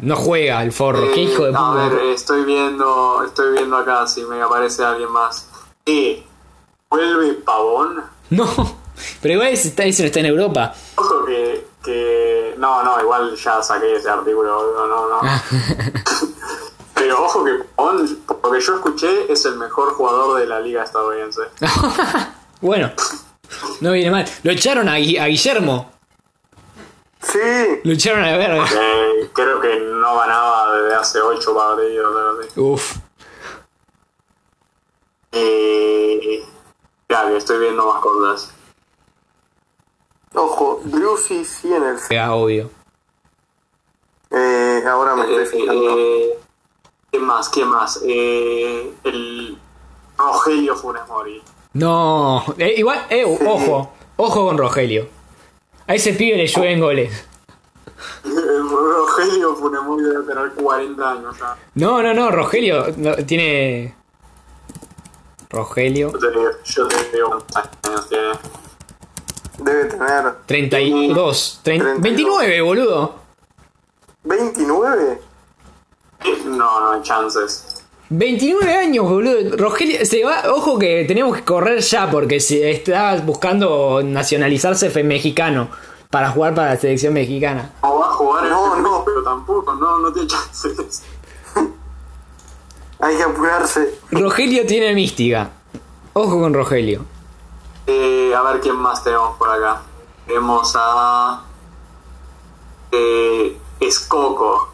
[SPEAKER 1] No juega el forro. Qué hijo de
[SPEAKER 2] Eh, A
[SPEAKER 1] puta.
[SPEAKER 2] ver, estoy viendo, estoy viendo acá si me aparece alguien más. Eh, ¿vuelve Pavón?
[SPEAKER 1] No. Pero igual ese, está, ese no está en Europa.
[SPEAKER 2] Ojo que, que... No, no, igual ya saqué ese artículo, no, no.
[SPEAKER 1] Ah.
[SPEAKER 2] Pero ojo que Pavón, por lo que yo escuché, es el mejor jugador de la liga estadounidense.
[SPEAKER 1] Bueno. No viene mal. Lo echaron a, a Guillermo.
[SPEAKER 3] Sí.
[SPEAKER 1] Lo echaron a la verga.
[SPEAKER 2] Eh, creo que no ganaba desde hace 8 partidos. así.
[SPEAKER 1] Uf.
[SPEAKER 2] Eh, ya que estoy viendo más cosas.
[SPEAKER 3] Ojo, sí en el...
[SPEAKER 1] Pega, obvio.
[SPEAKER 3] Eh, ahora me
[SPEAKER 2] Eh,
[SPEAKER 3] estoy fijando.
[SPEAKER 2] eh, ¿Quién más? ¿Quién más? Eh, el Rogelio Funes Mori.
[SPEAKER 1] No. Eh, igual, eh, ojo. Ojo con Rogelio. A ese pibe le llueven goles.
[SPEAKER 2] El Rogelio Funes Mori debe tener 40 años ya.
[SPEAKER 1] No, no, no. Rogelio no, tiene. Rogelio.
[SPEAKER 2] Yo te digo, yo te digo cuántos años tiene.
[SPEAKER 3] Debe tener
[SPEAKER 1] 32. trein-
[SPEAKER 3] 32.
[SPEAKER 1] 29, boludo.
[SPEAKER 3] 29.
[SPEAKER 2] No, no hay chances.
[SPEAKER 1] 29 años, boludo. Rogelio se va. Ojo que tenemos que correr ya porque se está buscando nacionalizarse fe- mexicano para jugar para la selección mexicana.
[SPEAKER 2] No va a jugar en
[SPEAKER 3] No,
[SPEAKER 2] este
[SPEAKER 3] no.
[SPEAKER 2] pero tampoco, no, no tiene chances.
[SPEAKER 3] Hay que apurarse.
[SPEAKER 1] Rogelio tiene mística. Ojo con Rogelio.
[SPEAKER 2] Eh, a ver quién más tenemos por acá. Tenemos a. Eh, Escoco.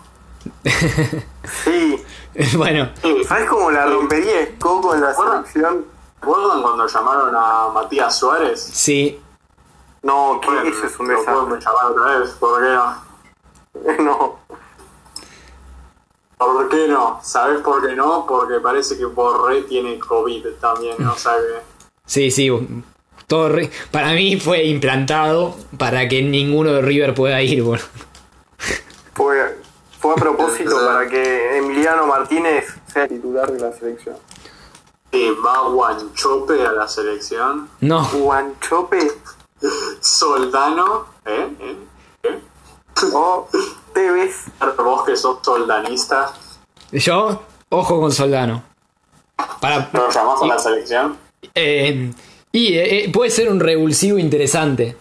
[SPEAKER 3] Sí.
[SPEAKER 1] bueno,
[SPEAKER 3] ¿Sabes cómo la rompería Coco en la
[SPEAKER 2] Bueno.
[SPEAKER 3] selección?
[SPEAKER 2] ¿Recuerdan cuando llamaron a Matías Suárez?
[SPEAKER 1] sí.
[SPEAKER 3] No, que
[SPEAKER 2] Bueno,
[SPEAKER 3] eso es un desastre.
[SPEAKER 2] llamar otra vez, ¿por qué no?
[SPEAKER 3] No.
[SPEAKER 2] ¿Por qué no? ¿Sabes por qué no? Porque parece que Borré tiene COVID también, o sea que...
[SPEAKER 1] Sí, sí. Todo re- para mí fue implantado para que ninguno de River pueda ir, boludo.
[SPEAKER 3] Fue, fue a propósito para que Emiliano Martínez sea titular de la selección.
[SPEAKER 2] que va Guanchope a la selección.
[SPEAKER 1] No.
[SPEAKER 3] Guanchope
[SPEAKER 2] Soldano, ¿eh? ¿Eh? ¿Eh?
[SPEAKER 3] o Tevez.
[SPEAKER 2] Vos que sos soldanista,
[SPEAKER 1] Yo, ojo con Soldano. Para,
[SPEAKER 2] ¿lo llamás a la selección?
[SPEAKER 1] eh, y eh, eh, puede ser un revulsivo interesante.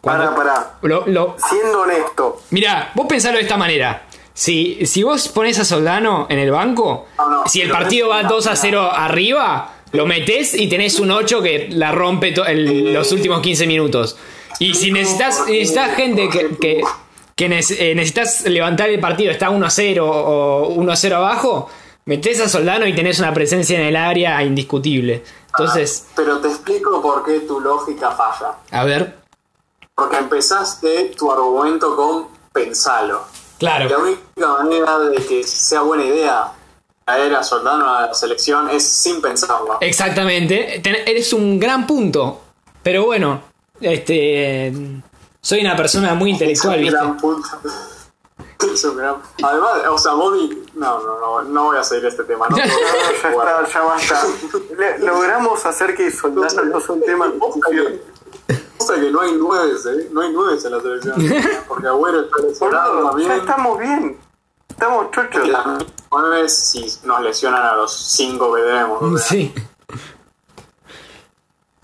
[SPEAKER 3] Para, para.
[SPEAKER 1] Lo, lo,
[SPEAKER 3] Siendo honesto,
[SPEAKER 1] Mirá, vos pensalo de esta manera. Si, si vos pones a Soldano en el banco,
[SPEAKER 2] No, no,
[SPEAKER 1] si el partido va
[SPEAKER 2] una-
[SPEAKER 1] 2 a 0 arriba, lo metés y tenés un 8 que la rompe el- los últimos 15 minutos. Y si necesitas, necesitas gente que, que, que eh, necesitas levantar el partido, está 1 a 0 o 1 a 0 abajo, metés a Soldano y tenés una presencia en el área indiscutible. Entonces,
[SPEAKER 2] Pero te explico por qué tu lógica falla.
[SPEAKER 1] a ver.
[SPEAKER 2] Porque empezaste tu argumento con pensalo. La
[SPEAKER 1] Claro.
[SPEAKER 2] única manera de que sea buena idea traer a Soldano a la selección es sin pensarlo.
[SPEAKER 1] Exactamente. Ten- eres un gran punto. Pero bueno, este. Soy una persona muy intelectual,
[SPEAKER 2] es un
[SPEAKER 1] ¿viste?
[SPEAKER 2] gran punto. Es un gran... Además, o sea, Bobby... No, no, no, no voy a seguir este tema. No,
[SPEAKER 3] no, no, ya está, ya basta. Le- logramos hacer que Soldano no sea un tema
[SPEAKER 2] que no hay nueves, ¿eh? No hay nueves en la selección. Porque Agüero está lesionado también.
[SPEAKER 3] ya estamos bien. Estamos chochos.
[SPEAKER 2] Y las nueves, si nos lesionan a los cinco que tenemos. sea.
[SPEAKER 1] Sí.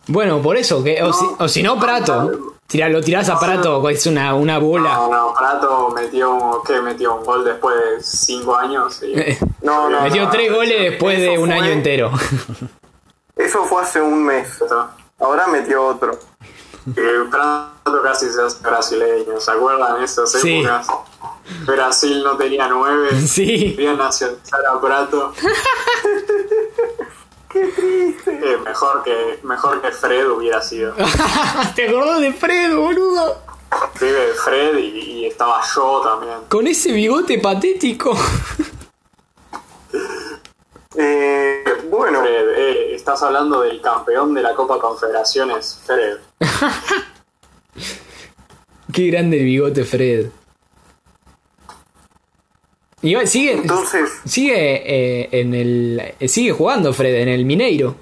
[SPEAKER 1] Bueno, por eso, que, o, si, o si no, Prato. Tira, lo tirás a Prato, es una, una bola.
[SPEAKER 2] No, no, Prato metió, ¿qué? Metió un gol después de 5 años. Y,
[SPEAKER 1] Eh,
[SPEAKER 3] No, no.
[SPEAKER 1] Metió
[SPEAKER 3] no.
[SPEAKER 1] tres goles después de un
[SPEAKER 3] fue-
[SPEAKER 1] año entero.
[SPEAKER 3] Eso fue hace un mes. Ahora metió otro.
[SPEAKER 2] Eh, Prato casi se hace brasileño, ¿se acuerdan esas
[SPEAKER 1] Sí.
[SPEAKER 2] épocas? Brasil no tenía nueve,
[SPEAKER 1] Sí.
[SPEAKER 2] querían nacionalizar a Prato.
[SPEAKER 3] Qué triste.
[SPEAKER 2] Eh, mejor, que, mejor que Fred hubiera sido.
[SPEAKER 1] ¿Te acordás de Fred, boludo?
[SPEAKER 2] Vive Fred y, y estaba yo también.
[SPEAKER 1] Con ese bigote patético.
[SPEAKER 3] Eh, bueno,
[SPEAKER 2] Fred, eh, estás hablando del campeón de la Copa Confederaciones, Fred.
[SPEAKER 1] Qué grande el bigote, Fred. Igual sigue,
[SPEAKER 3] entonces,
[SPEAKER 1] sigue eh, en el, sigue jugando Fred en el Mineiro.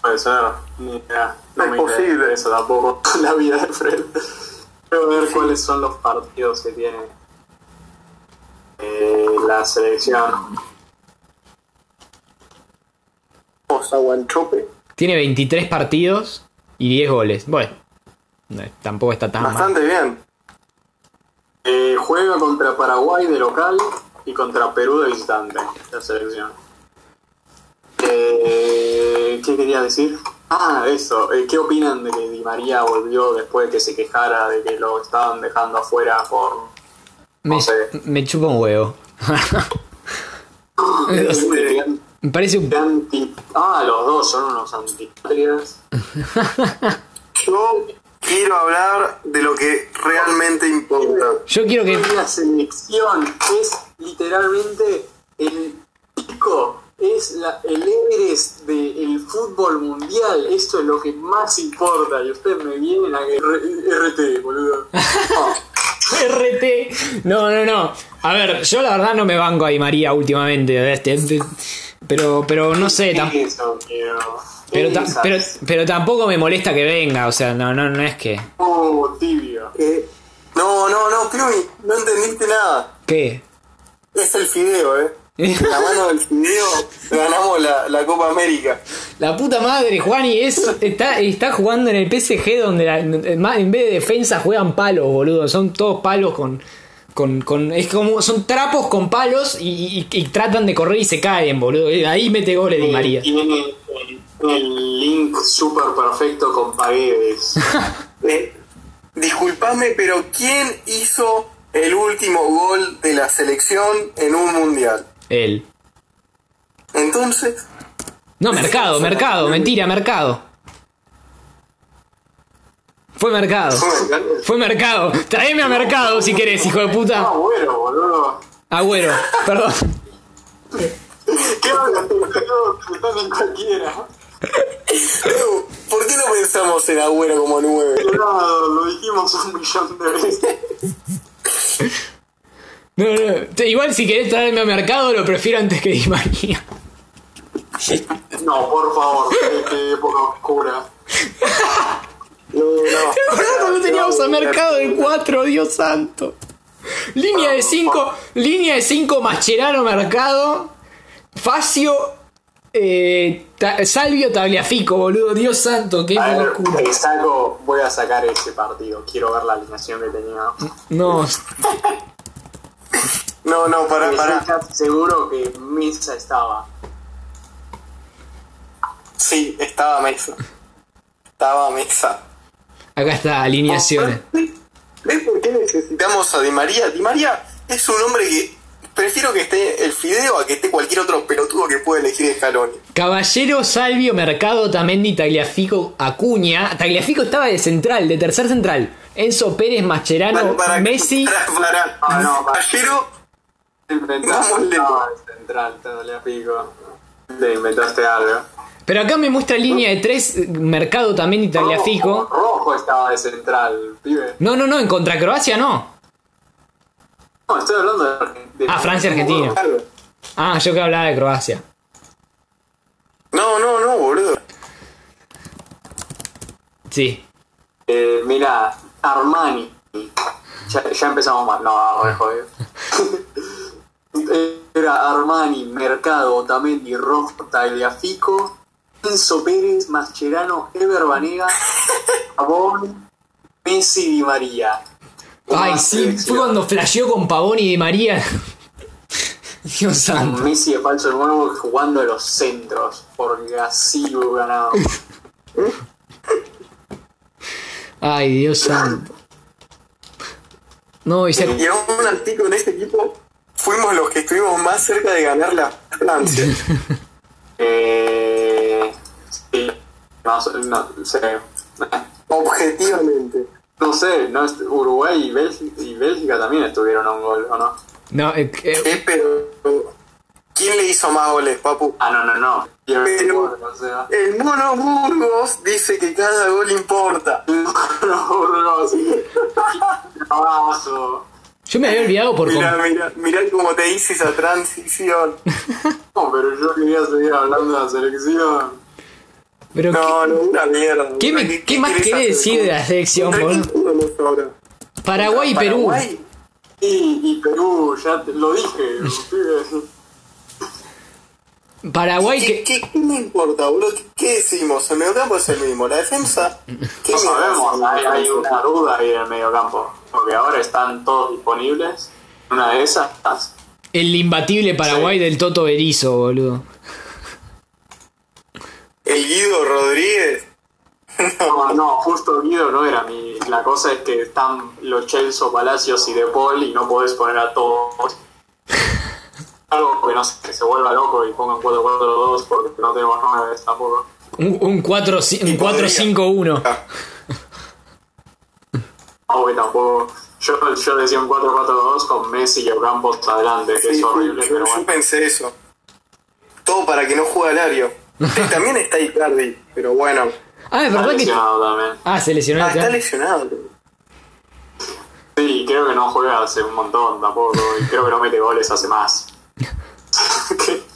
[SPEAKER 2] Puede ser, ni idea. No
[SPEAKER 3] Es
[SPEAKER 2] me
[SPEAKER 3] posible.
[SPEAKER 2] interesa tampoco la vida de Fred. Quiero ver cuáles son los partidos que tiene eh, la selección.
[SPEAKER 1] Tiene 23 partidos y 10 goles. Bueno, no, tampoco está tan mal.
[SPEAKER 3] Bastante bien.
[SPEAKER 2] Eh, juega contra Paraguay de local y contra Perú de visitante, la selección. Eh, ¿Qué quería decir? Ah, eso. eh, ¿Qué opinan de que Di María volvió después de que se quejara de que lo estaban dejando afuera por...
[SPEAKER 1] Me,
[SPEAKER 2] sé.
[SPEAKER 1] me chupa un huevo. me parece un...
[SPEAKER 2] anti... Ah, los dos son unos antipatrias.
[SPEAKER 3] Yo quiero hablar de lo que realmente importa.
[SPEAKER 1] Yo quiero que...
[SPEAKER 2] La selección es literalmente el pico, es la, el Everest del fútbol mundial. Esto es lo que más importa. Y ustedes me vienen a que RT, boludo.
[SPEAKER 1] RT. No, no, no. A ver, yo la verdad no me banco a Di María últimamente. este, este, Pero, pero no sé,
[SPEAKER 2] eso
[SPEAKER 1] pero, ta- pero, pero tampoco me molesta que venga. O sea, no, no, no es que.
[SPEAKER 2] Oh, tibio.
[SPEAKER 3] Eh, no, no, no, Piumi, no entendiste nada.
[SPEAKER 1] ¿Qué?
[SPEAKER 3] Es el fideo, ¿eh? La mano del fideo ganamos la, la Copa América.
[SPEAKER 1] La puta madre, Juani, es, está, está jugando en el PSG donde la- en vez de defensa juegan palos, boludo. Son todos palos con. Con, con es como. Son trapos con palos y, y- y tratan de correr y se caen, boludo. Ahí mete goles Di María.
[SPEAKER 2] Tiene el, el link súper perfecto con Paredes.
[SPEAKER 3] Eh, disculpame, pero ¿quién hizo el último gol de la selección en un mundial?
[SPEAKER 1] Él.
[SPEAKER 3] Entonces,
[SPEAKER 1] No, mercado, mercado, mentira, mercado. Fue mercado. Fue mercado. Traeme a mercado si querés, hijo de puta.
[SPEAKER 2] bueno, boludo.
[SPEAKER 1] Agüero, perdón.
[SPEAKER 2] ¿Qué hablas? Están en cualquiera.
[SPEAKER 3] ¿por qué no pensamos en Agüero como nueve?
[SPEAKER 2] No, lo dijimos un millón de veces.
[SPEAKER 1] No, no. Igual si querés traerme a mercado lo prefiero antes que Di María.
[SPEAKER 2] No, por favor, qué época oscura.
[SPEAKER 3] No, no.
[SPEAKER 1] No teníamos a mercado de 4, Dios santo. Línea de 5, línea de 5 Mascherano Mercado, Facio, eh, Ta- Salvio Tagliafico, boludo, Dios santo, qué
[SPEAKER 2] A ver,
[SPEAKER 1] locura.
[SPEAKER 2] eh, saco, voy a sacar ese partido. Quiero ver la alineación que tenía.
[SPEAKER 1] No,
[SPEAKER 3] No, no, pará.
[SPEAKER 2] casi seguro que Misa estaba.
[SPEAKER 3] Sí, estaba Mesa. Estaba Mesa.
[SPEAKER 1] Acá está, alineaciones.
[SPEAKER 3] ¿Ves por qué necesitamos a Di María? Di María es un hombre que prefiero que esté el Fideo a que esté cualquier otro pelotudo que pueda elegir Scaloni.
[SPEAKER 1] Caballero, Salvio, Mercado, Tamendi, Tagliafico, Acuña. Tagliafico estaba de central, de tercer central. Enzo Pérez, Mascherano,
[SPEAKER 3] Para- para-
[SPEAKER 1] Messi.
[SPEAKER 3] Para, para.
[SPEAKER 2] Ah, no,
[SPEAKER 3] Caballero,
[SPEAKER 2] estaba de central, te le pico. Le inventaste algo.
[SPEAKER 1] Pero acá me muestra línea de tres, Mercado, Tamendi, Tagliafico.
[SPEAKER 2] Rojo, Rojo estaba de central, pibe.
[SPEAKER 1] No, no, no, en contra Croacia no.
[SPEAKER 2] No, estoy hablando de, de-
[SPEAKER 1] Ah, Francia, Argentina.
[SPEAKER 3] claro.
[SPEAKER 1] Ah, yo que hablaba de Croacia.
[SPEAKER 3] No, no, no, boludo.
[SPEAKER 1] Sí.
[SPEAKER 2] Eh, mira, Armani. Ya, ya empezamos mal. No, re jodido. Era Armani, Mercado, Otamendi, Rojo, Tagliafico, Enzo Pérez, Mascherano, Ever Banega, Abón, Messi y María.
[SPEAKER 1] Ay, sí, fue cuando flasheó con Pavón y de María. Dios santo.
[SPEAKER 2] Messi de falso nuevo jugando a los centros, porque así ganado.
[SPEAKER 1] Ay, Dios santo. No, y se...
[SPEAKER 3] Y aún así con este equipo fuimos los que estuvimos más cerca de ganar la Francia.
[SPEAKER 2] Eh, no, sé, no sé.
[SPEAKER 3] Objetivamente.
[SPEAKER 2] No sé, no, Uruguay y Bélgica, y Bélgica también estuvieron a un gol, ¿o no?
[SPEAKER 1] No, eh, eh,
[SPEAKER 3] pero ¿quién le hizo más goles, papu?
[SPEAKER 2] Ah, no, no, no.
[SPEAKER 3] Pero-
[SPEAKER 2] o sea,
[SPEAKER 3] El Mono Burgos dice que cada gol importa.
[SPEAKER 2] no, Burgos. Abajo.
[SPEAKER 1] yo me había olvidado por...
[SPEAKER 3] Mira,
[SPEAKER 1] com-
[SPEAKER 3] mira, mira cómo te hice esa transición.
[SPEAKER 2] No, pero yo quería seguir hablando de la selección.
[SPEAKER 1] Pero
[SPEAKER 3] No, no, una mierda.
[SPEAKER 1] ¿Qué me- qué más
[SPEAKER 3] querés
[SPEAKER 1] decir de la selección,
[SPEAKER 3] ¿Contra quién
[SPEAKER 1] boludo? Paraguay y Perú.
[SPEAKER 3] Paraguay.
[SPEAKER 2] Y, y Perú, ya te- lo dije.
[SPEAKER 1] Paraguay
[SPEAKER 3] ¿Qué,
[SPEAKER 1] que...
[SPEAKER 3] qué, qué me importa, boludo? ¿Qué, decimos? El mediocampo es el mismo. La defensa. ¿Qué
[SPEAKER 2] No sabemos, hay, hay una duda ahí en el medio campo. Porque ahora están todos disponibles. Una de esas.
[SPEAKER 1] El imbatible Paraguay
[SPEAKER 2] Sí.
[SPEAKER 1] del Toto Berizo, boludo.
[SPEAKER 3] El Guido Rodríguez.
[SPEAKER 2] No, no, justo Guido no era mi. La cosa es que están los Chelso, Palacios y De Paul y no podés poner a todos. Algo que no sé, que se vuelva loco y pongan 4-4-2 porque no tenemos 9 tampoco.
[SPEAKER 1] Un, un 4 un 4-5-1.
[SPEAKER 3] Ah,
[SPEAKER 2] O que tampoco. Yo, yo decía un 4-4-2 con Messi y Ocampos adelante, que
[SPEAKER 3] sí,
[SPEAKER 2] es horrible,
[SPEAKER 3] yo,
[SPEAKER 2] pero
[SPEAKER 3] yo
[SPEAKER 2] bueno.
[SPEAKER 3] pensé eso. Todo para que no juegue Alario. Sí, también está Icardi, pero bueno.
[SPEAKER 1] Ah, es
[SPEAKER 2] Está
[SPEAKER 1] verdad que...
[SPEAKER 2] lesionado también.
[SPEAKER 1] Ah, se lesionó
[SPEAKER 3] Ah,
[SPEAKER 1] el
[SPEAKER 3] está lesionado.
[SPEAKER 2] Sí, creo que no juega hace un montón tampoco, y creo que no mete goles hace más.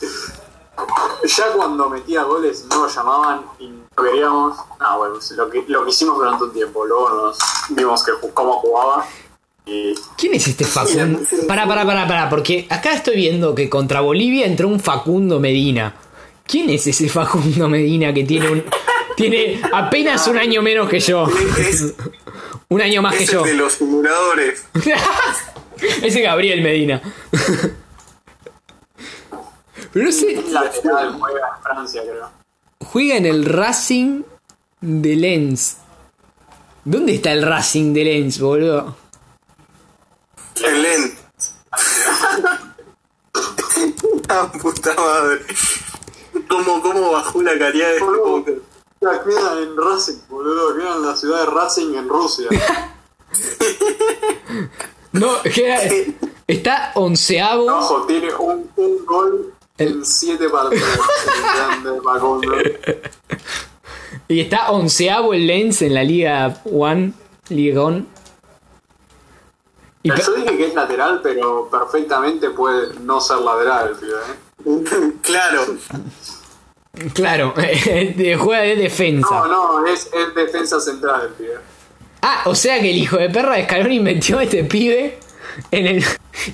[SPEAKER 2] Ya cuando metía goles no lo llamaban y no queríamos. Ah, bueno, lo que, lo que hicimos durante un tiempo, luego nos vimos que cómo jugaba y
[SPEAKER 1] ¿Quién es este Facundo? Pará, pará, pará, pará, porque acá estoy viendo que contra Bolivia entró un Facundo Medina. ¿Quién es ese Facundo Medina que tiene un... Tiene apenas un año menos que yo.
[SPEAKER 3] Es,
[SPEAKER 1] Un año más que
[SPEAKER 3] es
[SPEAKER 1] yo.
[SPEAKER 3] el de los simuladores.
[SPEAKER 1] Ese Gabriel Medina. Pero no sé,
[SPEAKER 2] lateral juega en Francia, creo.
[SPEAKER 1] juega en el Racing de Lens. ¿Dónde está el Racing de Lens, boludo?
[SPEAKER 3] El Len. Ah, puta madre. ¿Cómo, ¿Cómo bajó la calidad de
[SPEAKER 2] Boludo, queda en Racing, boludo, queda en la ciudad de Racing en Rusia.
[SPEAKER 1] No, queda- está onceavo.
[SPEAKER 2] Ojo, tiene un, un gol en siete partidos. el grande Facundo.
[SPEAKER 1] Y está onceavo el Lens en la Liga One. Y pe-
[SPEAKER 2] Yo dije que es lateral, pero perfectamente puede no ser lateral el pibe, ¿eh?
[SPEAKER 3] Claro.
[SPEAKER 1] Claro, de- juega de defensa.
[SPEAKER 2] No, no, es, es defensa central el pibe.
[SPEAKER 1] Ah, o sea que el hijo de perra de Scaloni metió a este pibe en el...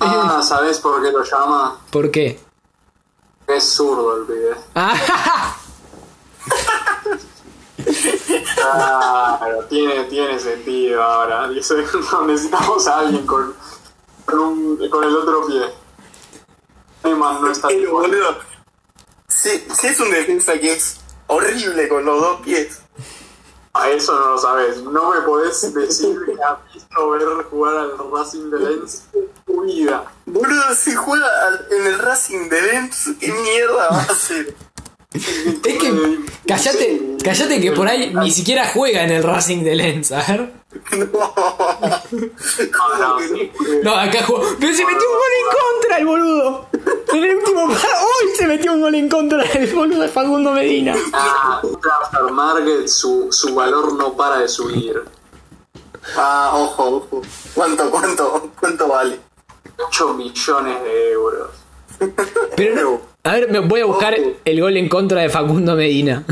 [SPEAKER 2] Ah, ¿sabés por qué lo llama?
[SPEAKER 1] ¿Por qué?
[SPEAKER 2] Es zurdo el pibe.
[SPEAKER 1] Ah,
[SPEAKER 2] Claro, tiene, tiene sentido ahora. Dice, necesitamos a alguien con, con, un- con el otro pie. Neymar no está
[SPEAKER 3] Pero, boludo. Si, si es un defensa que es horrible con los dos pies.
[SPEAKER 2] A eso no lo sabes. No me podés decir que has visto ver jugar al Racing de Lens en tu vida.
[SPEAKER 3] Boludo, si juega al- en el Racing de Lens, ¿qué mierda va a hacer?
[SPEAKER 1] es que... Callate, callate que por ahí ni siquiera juega en el Racing de Lens, a ver.
[SPEAKER 3] No.
[SPEAKER 2] No, no, sí.
[SPEAKER 1] No, acá jugó. Pero se metió un gol en contra el boludo. En el último pa- Hoy se metió un gol en contra el boludo de Facundo Medina.
[SPEAKER 2] Ah, Market, su, su valor no para de subir.
[SPEAKER 3] Ah, ojo, ojo. ¿Cuánto, cuánto, cuánto vale?
[SPEAKER 2] 8 millones de euros.
[SPEAKER 1] Pero no. A ver, me voy a buscar el gol en contra de Facundo Medina.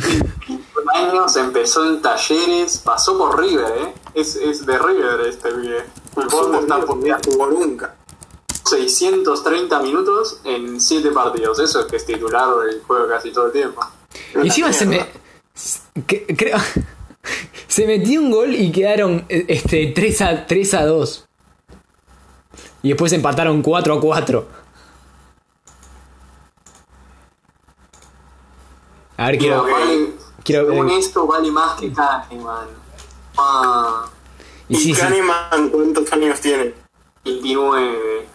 [SPEAKER 2] años, empezó en talleres, pasó por River, ¿eh? Es, es de River este pibe. El Bond está por
[SPEAKER 3] no jugó nunca.
[SPEAKER 2] 630 minutos en 7 partidos. Eso es que es titular y juega casi todo el tiempo.
[SPEAKER 1] Y encima se me. que- creo. Se metió un gol y quedaron eh, este, 3, a, 3 a 2. Y después empataron 4 a 4. A ver, quiero.
[SPEAKER 2] Mira, vale-
[SPEAKER 1] quiero-
[SPEAKER 2] según
[SPEAKER 1] eh,
[SPEAKER 2] esto vale más que Kahneman. Ah,
[SPEAKER 1] Y
[SPEAKER 3] ¿Y
[SPEAKER 1] sí.
[SPEAKER 3] Kahneman cuántos años tiene?
[SPEAKER 2] 29.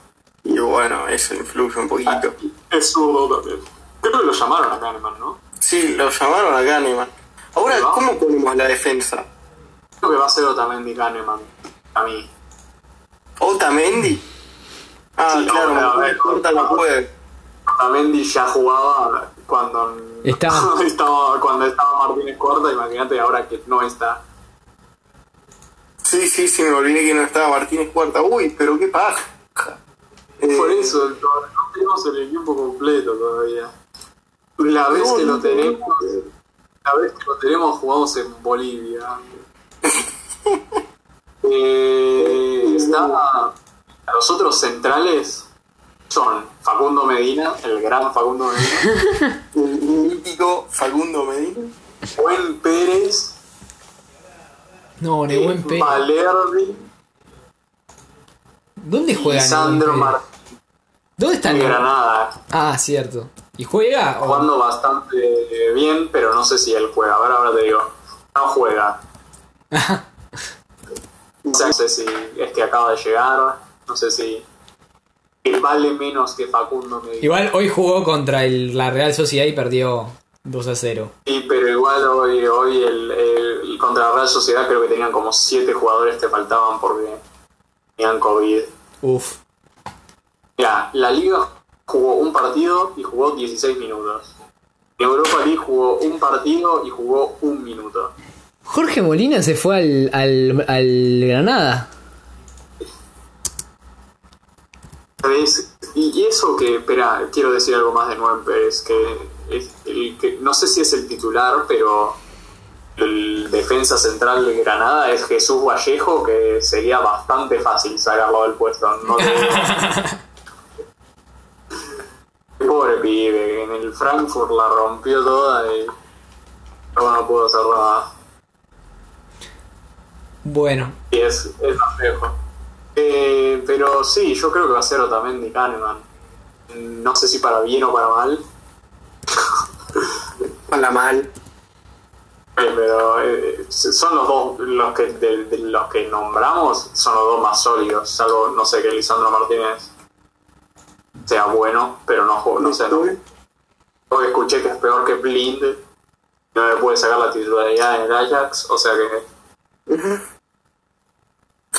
[SPEAKER 3] Y bueno, eso influye un poquito.
[SPEAKER 2] Es zurdo también. Creo que lo llamaron a Kahneman, ¿no?
[SPEAKER 3] Sí, lo llamaron a Kahneman. Ahora. ¿cómo ponemos la defensa?
[SPEAKER 2] Creo que va a ser Otamendi Kahneman. A mí.
[SPEAKER 3] ¿Otamendi? Ah,
[SPEAKER 2] Sí,
[SPEAKER 3] claro,
[SPEAKER 2] a ver.
[SPEAKER 3] corta la puede.
[SPEAKER 2] Otamendi ya jugaba cuando
[SPEAKER 1] Estaba.
[SPEAKER 2] estaba cuando estaba Martínez Cuarta, imagínate ahora que no está.
[SPEAKER 3] Sí, sí, sí, me olvidé que no estaba Martínez Cuarta. Uy, pero qué paja. Eh,
[SPEAKER 2] Por eso el- no tenemos el equipo completo todavía. La vez
[SPEAKER 3] No,
[SPEAKER 2] que lo tenemos, la vez que lo tenemos jugamos en Bolivia. Eh, está los otros centrales son Facundo Medina, el gran Facundo Medina,
[SPEAKER 3] El mítico Facundo Medina.
[SPEAKER 2] Buen Pérez,
[SPEAKER 1] No, Nebuen Pérez.
[SPEAKER 2] Valerdi
[SPEAKER 1] ¿Dónde juega
[SPEAKER 2] Sandro? Martínez
[SPEAKER 1] ¿Dónde está Nebuen?
[SPEAKER 2] Granada.
[SPEAKER 1] Ah, cierto. ¿Y juega? o-
[SPEAKER 2] jugando bastante bien, pero no sé si él juega. Ahora, ahora te digo, no juega. No sé si es que acaba de llegar, no sé si que vale menos que Facundo Medina.
[SPEAKER 1] Igual hoy jugó contra el- la Real Sociedad y perdió 2 a 0.
[SPEAKER 2] Sí, pero igual hoy, hoy el, el- contra la Real Sociedad creo que tenían como siete jugadores que faltaban porque tenían COVID.
[SPEAKER 1] Uf.
[SPEAKER 2] Mira, la Liga jugó un partido y jugó 16 minutos. En Europa League jugó un partido y jugó un minuto.
[SPEAKER 1] Jorge Molina se fue al, al, al Granada.
[SPEAKER 2] Y, eso que, espera, quiero decir algo más de Noel Pérez, que, es el que no sé si es el titular, pero el defensa central de Granada es Jesús Vallejo, que sería bastante fácil sacarlo del puesto. No te. Pobre pibe, en el Frankfurt la rompió toda y luego no pudo hacer nada.
[SPEAKER 1] Bueno,
[SPEAKER 2] Y es, es más lejos. Eh, pero sí, yo creo que va a ser Otamendi Kahneman. No sé si para bien o para mal,
[SPEAKER 3] Para mal.
[SPEAKER 2] eh, pero eh, son los dos los que de, de los que nombramos son los dos más sólidos. Salvo, no sé, que Lisandro Martínez sea bueno, pero no no sé, no. Porque escuché que es peor que Blind. No le puede sacar la titularidad en el Ajax, o sea que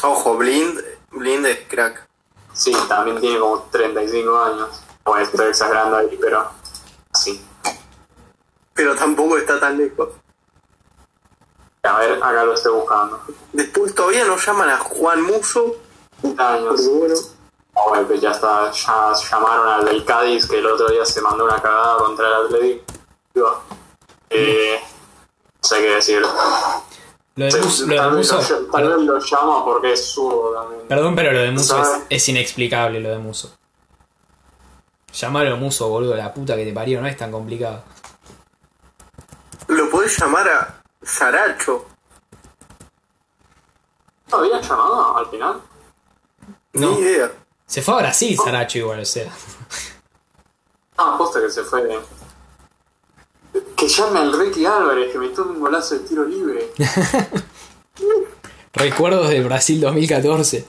[SPEAKER 3] Ojo, Blind, Blind es crack.
[SPEAKER 2] sí, también tiene como 35 años. Bueno, estoy exagerando ahí, pero sí.
[SPEAKER 3] Pero tampoco está tan lejos.
[SPEAKER 2] A ver, acá lo estoy buscando.
[SPEAKER 3] Después todavía nos llaman a Juan Muso.
[SPEAKER 2] 30 años.
[SPEAKER 3] Pero bueno.
[SPEAKER 2] Ah, bueno, pues ya está, ya llamaron al del Cádiz que el otro día se mandó una cagada contra el Atlético. Eh, no sé qué decir.
[SPEAKER 1] Lo de,
[SPEAKER 2] Sí,
[SPEAKER 1] Muso, lo de
[SPEAKER 2] tal, vez
[SPEAKER 1] Muso-
[SPEAKER 2] lo, tal vez lo llama porque es zurdo también.
[SPEAKER 1] Perdón, pero lo de Muso es, inexplicable, lo de Muso. Llamarlo Muso, boludo, la puta que te parió, no es tan complicado.
[SPEAKER 3] Lo podés llamar a Saracho.
[SPEAKER 2] ¿No había llamado al final?
[SPEAKER 1] No.
[SPEAKER 3] Ni idea.
[SPEAKER 1] Se fue a Brasil, Saracho, igual, o sea.
[SPEAKER 2] Ah, posta que se fue. Que llame al Ricky Álvarez, que metió un golazo de tiro libre.
[SPEAKER 1] Recuerdos del Brasil 2014.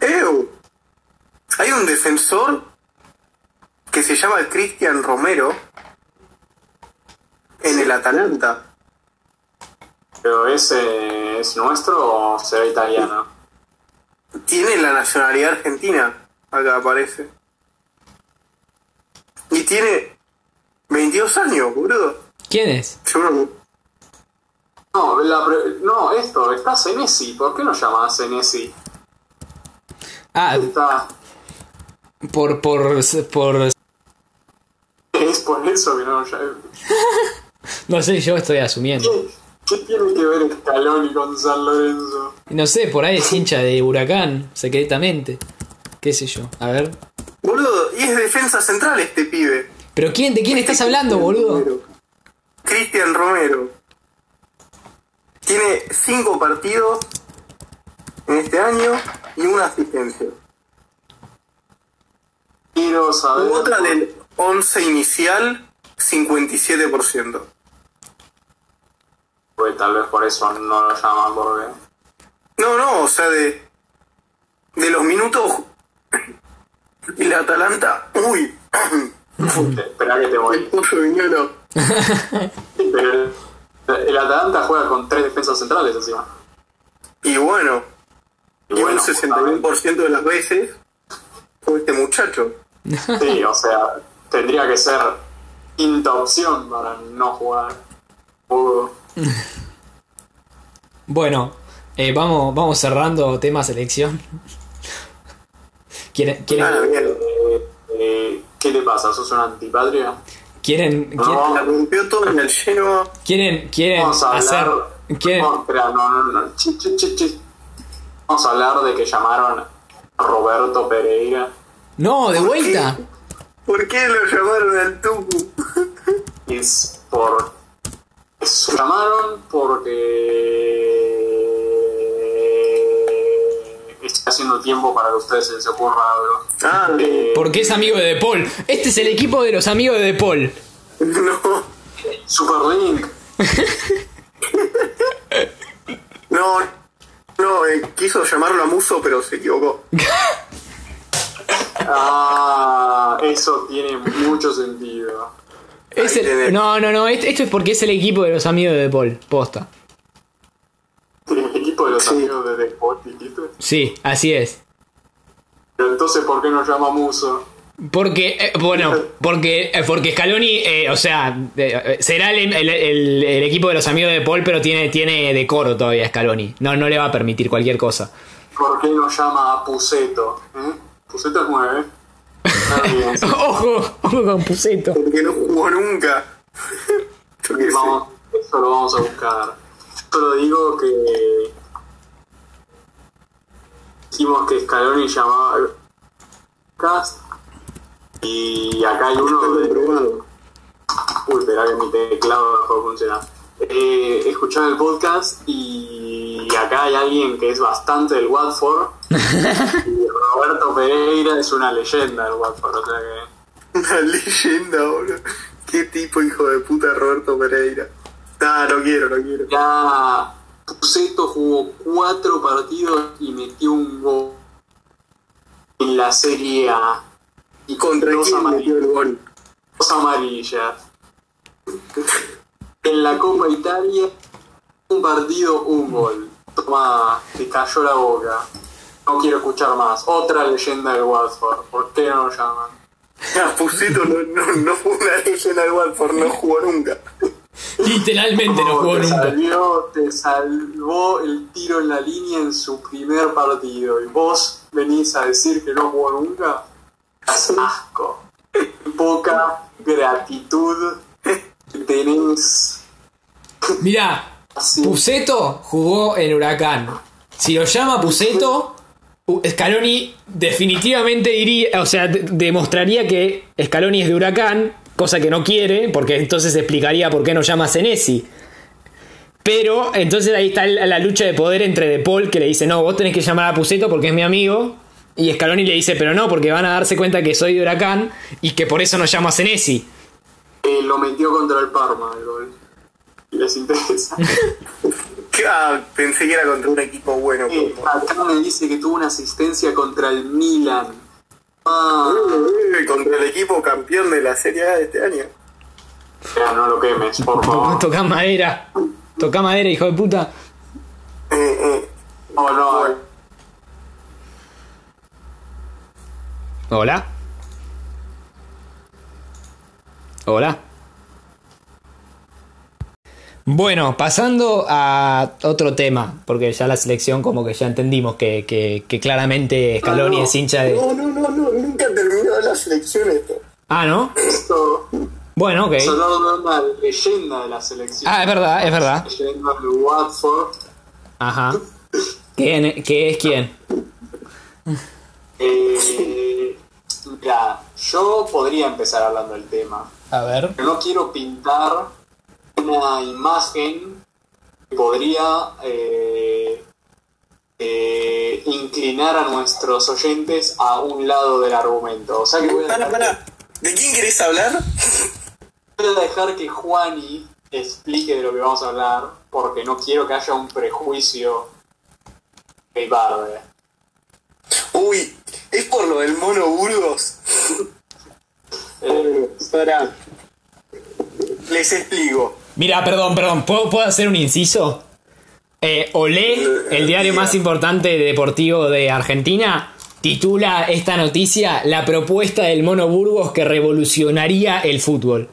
[SPEAKER 3] ¡Ew! Hay un defensor que se llama Cristian Romero en el Atalanta.
[SPEAKER 2] Pero ese es nuestro o será italiano.
[SPEAKER 3] Tiene la nacionalidad argentina, acá aparece. Y tiene 22 años, boludo.
[SPEAKER 1] ¿Quién es?
[SPEAKER 3] Yo no-
[SPEAKER 2] No, la pre- no, esto, está Senesi. ¿Por qué no llamas a Senesi?
[SPEAKER 1] Ah,
[SPEAKER 2] Está.
[SPEAKER 1] por, por, por...
[SPEAKER 2] Es por eso que no llamas.
[SPEAKER 1] No sé, yo estoy asumiendo.
[SPEAKER 2] ¿Qué, qué tiene que ver Scaloni con San Lorenzo?
[SPEAKER 1] No sé, por ahí es hincha de Huracán, secretamente. ¿Qué sé yo? A ver.
[SPEAKER 3] Boludo, y es defensa central este pibe.
[SPEAKER 1] ¿Pero quién? ¿De quién estás hablando, boludo?
[SPEAKER 3] Cristian Romero. Tiene 5 partidos en este año y una asistencia.
[SPEAKER 2] Quiero saber.
[SPEAKER 3] Otra del 11 inicial, 57%.
[SPEAKER 2] Pues tal vez por eso no lo llaman porque.
[SPEAKER 3] No, no, o sea, de, de los minutos. Y la Atalanta. Uy,
[SPEAKER 2] Espera que te voy. Pero el, el Atalanta juega con tres defensas centrales encima.
[SPEAKER 3] Y bueno,
[SPEAKER 2] Y bueno,
[SPEAKER 3] un 61% de las veces fue este muchacho.
[SPEAKER 2] Sí, o sea, tendría que ser quinta opción para no jugar.
[SPEAKER 1] Bueno, eh, vamos, vamos cerrando tema selección. ¿Quieren, quieren,
[SPEAKER 3] Ah, bien.
[SPEAKER 2] eh, eh, ¿Qué te pasa? ¿Sos una antipatria?
[SPEAKER 1] quieren, quieren,
[SPEAKER 2] No.
[SPEAKER 3] La rompió todo en el Genoa.
[SPEAKER 1] quieren, quieren
[SPEAKER 2] Vamos a
[SPEAKER 1] hacer... quieren-
[SPEAKER 2] No, espera, no, no, no. Chi, chi, chi, chi. Vamos a hablar de que llamaron a Roberto Pereira.
[SPEAKER 1] No, de
[SPEAKER 3] ¿Por
[SPEAKER 1] vuelta.
[SPEAKER 3] qué? ¿Por qué lo llamaron al Tucu?
[SPEAKER 2] Es por. llamaron porque. Está haciendo tiempo para que ustedes se les ocurra algo.
[SPEAKER 3] Ah,
[SPEAKER 2] Eh,
[SPEAKER 1] Porque es amigo de De Paul. Este es el equipo de los amigos de De Paul.
[SPEAKER 3] no.
[SPEAKER 2] Superlink.
[SPEAKER 3] No, no, eh, quiso llamarlo a Muso, pero se equivocó.
[SPEAKER 2] Ah, eso tiene mucho sentido.
[SPEAKER 1] Es el- no, no, no. Esto, esto es porque es el equipo de los amigos de De Paul. Posta.
[SPEAKER 2] Los
[SPEAKER 3] Sí.
[SPEAKER 2] amigos de Deport, dijiste.
[SPEAKER 1] Sí, así es.
[SPEAKER 2] Pero entonces, ¿por qué nos llama Muso?
[SPEAKER 1] Porque, eh, bueno, porque, eh, porque Scaloni, eh, o sea, eh, será el, el- el- el equipo de los amigos de Paul, pero tiene, tiene decoro todavía Scaloni. No, no le va a permitir cualquier cosa.
[SPEAKER 2] ¿Por qué nos llama a Puseto? Puseto es 9.
[SPEAKER 1] ojo, ojo con Puseto.
[SPEAKER 3] Porque no jugó nunca.
[SPEAKER 2] Vamos, eso lo vamos a buscar. Solo digo que dijimos que Scaloni llamaba Cast y acá hay uno de. Uy, espera que mi teclado dejó de funcionar. Eh, escuchaba el podcast y acá hay alguien que es bastante del Watford. y Roberto Pereira es una leyenda del Watford, o sea que.
[SPEAKER 3] Una leyenda, boludo. Qué tipo hijo de puta Roberto Pereira. Ah, no quiero, no quiero.
[SPEAKER 2] Ya Puseto jugó cuatro partidos y metió un gol en la Serie A. Y
[SPEAKER 3] ¿Contra
[SPEAKER 2] dos amarillas.
[SPEAKER 3] gol?
[SPEAKER 2] dos amarillas. En la Copa Italia, un partido, un gol. Toma, te cayó la boca. No quiero escuchar más. Otra leyenda del Watford. ¿Por qué no lo llaman?
[SPEAKER 3] Pusito no, no, no fue una leyenda del Watford, no jugó nunca.
[SPEAKER 1] Literalmente no jugó
[SPEAKER 2] te
[SPEAKER 1] nunca.
[SPEAKER 2] Salvió, te salvó el tiro en la línea en su primer partido. Y vos venís a decir que no jugó nunca. Asco. Poca gratitud que tenés.
[SPEAKER 1] Mirá,
[SPEAKER 2] Así.
[SPEAKER 1] Puseto jugó en Huracán. Si lo llama Puseto, U- Scaloni definitivamente diría, o sea, de- demostraría que Scaloni es de Huracán, cosa que no quiere, porque entonces explicaría por qué no llama a Senesi. Pero entonces ahí está la lucha de poder entre De Paul, que le dice, no, vos tenés que llamar a Puseto porque es mi amigo. Y Scaloni le dice, pero no, porque van a darse cuenta que soy de Huracán y que por eso no llamo a Senesi.
[SPEAKER 2] Eh, lo metió contra el Parma el gol. Y les interesa.
[SPEAKER 3] Ah, pensé que era contra un equipo bueno.
[SPEAKER 2] Eh, acá me dice que tuvo una asistencia contra el Milan. Ah,
[SPEAKER 3] Eh, Contra el equipo campeón de la Serie A de este año.
[SPEAKER 2] ya, no lo quemes, por favor.
[SPEAKER 1] Toca madera. Toca madera, hijo de puta.
[SPEAKER 3] Eh, eh.
[SPEAKER 2] No, no.
[SPEAKER 1] Hola. Hola. Bueno, pasando a otro tema, porque ya la selección como que ya entendimos que, que- que claramente Scaloni
[SPEAKER 2] No, no.
[SPEAKER 1] es hincha de...
[SPEAKER 3] No, no, no, no, nunca terminó la selección esto.
[SPEAKER 1] Ah, ¿no?
[SPEAKER 2] Esto
[SPEAKER 1] Bueno, ok.
[SPEAKER 2] de una leyenda de la selección.
[SPEAKER 1] Ah, es verdad, es verdad.
[SPEAKER 2] Leyenda de Watford.
[SPEAKER 1] Ajá. ¿Quién, ¿Qué es quién?
[SPEAKER 2] Eh, mira, yo podría empezar hablando del tema.
[SPEAKER 1] A ver.
[SPEAKER 2] Pero no quiero pintar una imagen podría eh, eh, inclinar a nuestros oyentes a un lado del argumento. O sea que voy a
[SPEAKER 3] Para,
[SPEAKER 2] dejar,
[SPEAKER 3] para. ¿De quién querés hablar?
[SPEAKER 2] voy a dejar que Juani explique de lo que vamos a hablar, porque no quiero que haya un prejuicio que barde.
[SPEAKER 3] Uy, es por lo del mono Burgos.
[SPEAKER 2] Eh,
[SPEAKER 3] Para. Les explico.
[SPEAKER 1] Mira, perdón, perdón, ¿puedo, puedo hacer un inciso? Eh, Olé, el diario más importante deportivo de Argentina, titula esta noticia La propuesta del Mono Burgos que revolucionaría el fútbol.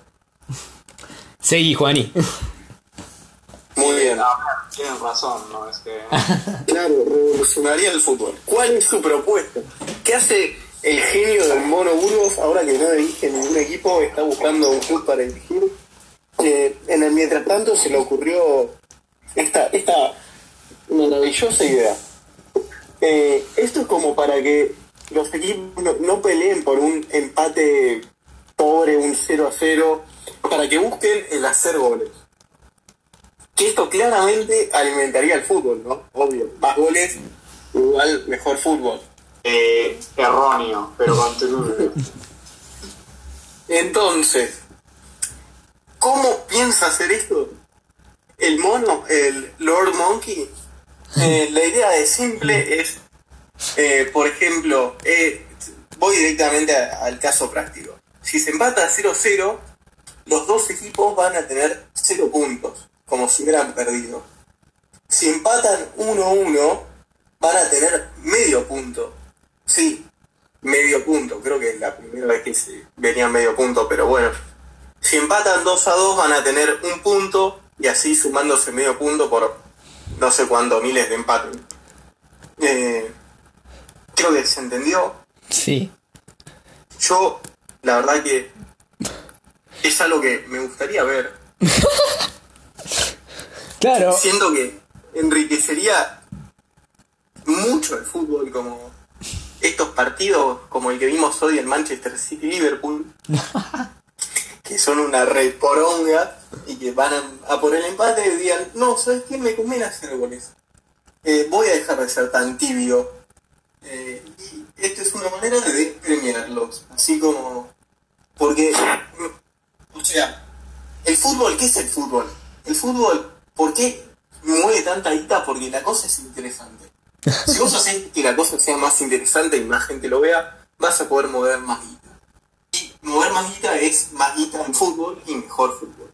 [SPEAKER 1] Seguí, Juani.
[SPEAKER 3] Muy bien.
[SPEAKER 2] tienen razón, ¿no? Es que...
[SPEAKER 3] Claro, revolucionaría el fútbol. ¿Cuál es su propuesta? ¿Qué hace el genio del mono Burgos ahora que no dirige ningún equipo? Está buscando un club para dirigir. Eh, en el mientras tanto se le ocurrió esta, esta maravillosa idea. Eh, esto es como para que los equipos no, no peleen por un empate pobre, un 0 a 0, para que busquen el hacer goles. Que esto claramente alimentaría el fútbol, ¿no? Obvio. Más goles, igual mejor fútbol.
[SPEAKER 2] Eh, erróneo, pero continúe.
[SPEAKER 3] Entonces, ¿cómo piensa hacer esto? El mono, el Lord Monkey. Eh, la idea es simple, es, eh, por ejemplo, eh, voy directamente a- al caso práctico. Si se empata 0-0, los dos equipos van a tener 0 puntos, como si hubieran perdido. Si empatan 1-1, van a tener medio punto. Sí, medio punto. Creo que es la primera vez que se venía medio punto, pero bueno. Si empatan 2 a 2 van a tener un punto y así sumándose medio punto por no sé cuántos miles de empates. Eh, creo que se entendió.
[SPEAKER 1] Sí.
[SPEAKER 3] Yo, la verdad que es algo que me gustaría ver.
[SPEAKER 1] Claro.
[SPEAKER 3] Siento que enriquecería mucho el fútbol como estos partidos como el que vimos hoy en Manchester City Liverpool que son una reporonga y que van a, por el empate y digan no, ¿sabes qué? Me conviene hacer goles Eh, voy a dejar de ser tan tibio Eh, y esta es una manera de premiarlos así como porque o sea el fútbol, ¿qué es el fútbol? El fútbol, ¿por qué mueve tanta guita? Porque la cosa es interesante. Si vos haces que la cosa sea más interesante y más gente lo vea, vas a poder mover más guita. Mover más guita es más guita en fútbol y mejor fútbol.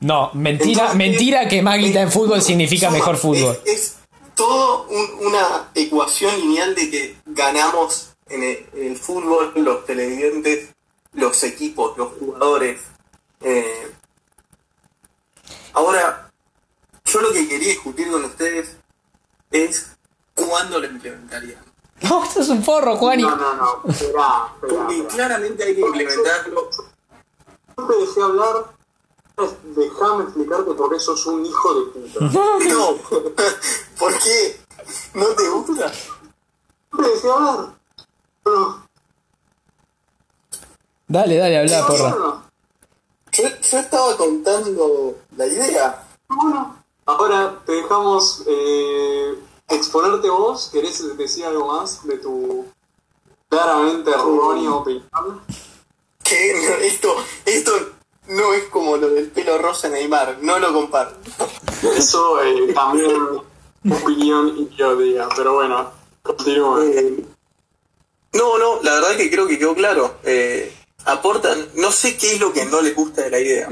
[SPEAKER 1] No, mentira,
[SPEAKER 3] Entonces,
[SPEAKER 1] mentira que más guita en fútbol significa
[SPEAKER 3] suma-
[SPEAKER 1] mejor fútbol.
[SPEAKER 3] Es, es todo un- una ecuación lineal de que ganamos en el, en el fútbol, los televidentes, los equipos, los jugadores. Eh, ahora, yo lo que quería discutir con ustedes es cuándo lo implementarían.
[SPEAKER 1] No, esto es un forro, Juani.
[SPEAKER 2] No, no, no, esperá, esperá,
[SPEAKER 3] Porque
[SPEAKER 2] esperá.
[SPEAKER 3] claramente hay que implementarlo.
[SPEAKER 2] Yo te dejé hablar, déjame explicarte por qué sos un hijo de puta.
[SPEAKER 3] No, ¿por qué? ¿No te gusta?
[SPEAKER 2] Yo te dejé hablar.
[SPEAKER 1] Dale, dale, habla, porra.
[SPEAKER 3] Yo, yo estaba contando la idea.
[SPEAKER 2] bueno, ahora te dejamos eh, exponerte vos. ¿Querés decir algo más de tu claramente errónea opinión?
[SPEAKER 3] que no, esto, esto no es como lo del pelo rosa Neymar, no lo comparto.
[SPEAKER 2] Eso eh, también opinión idiótica, pero bueno, continúa.
[SPEAKER 3] Eh, no, no, la verdad que creo que quedó claro. Eh, aportan, no sé qué es lo que no les gusta de la idea.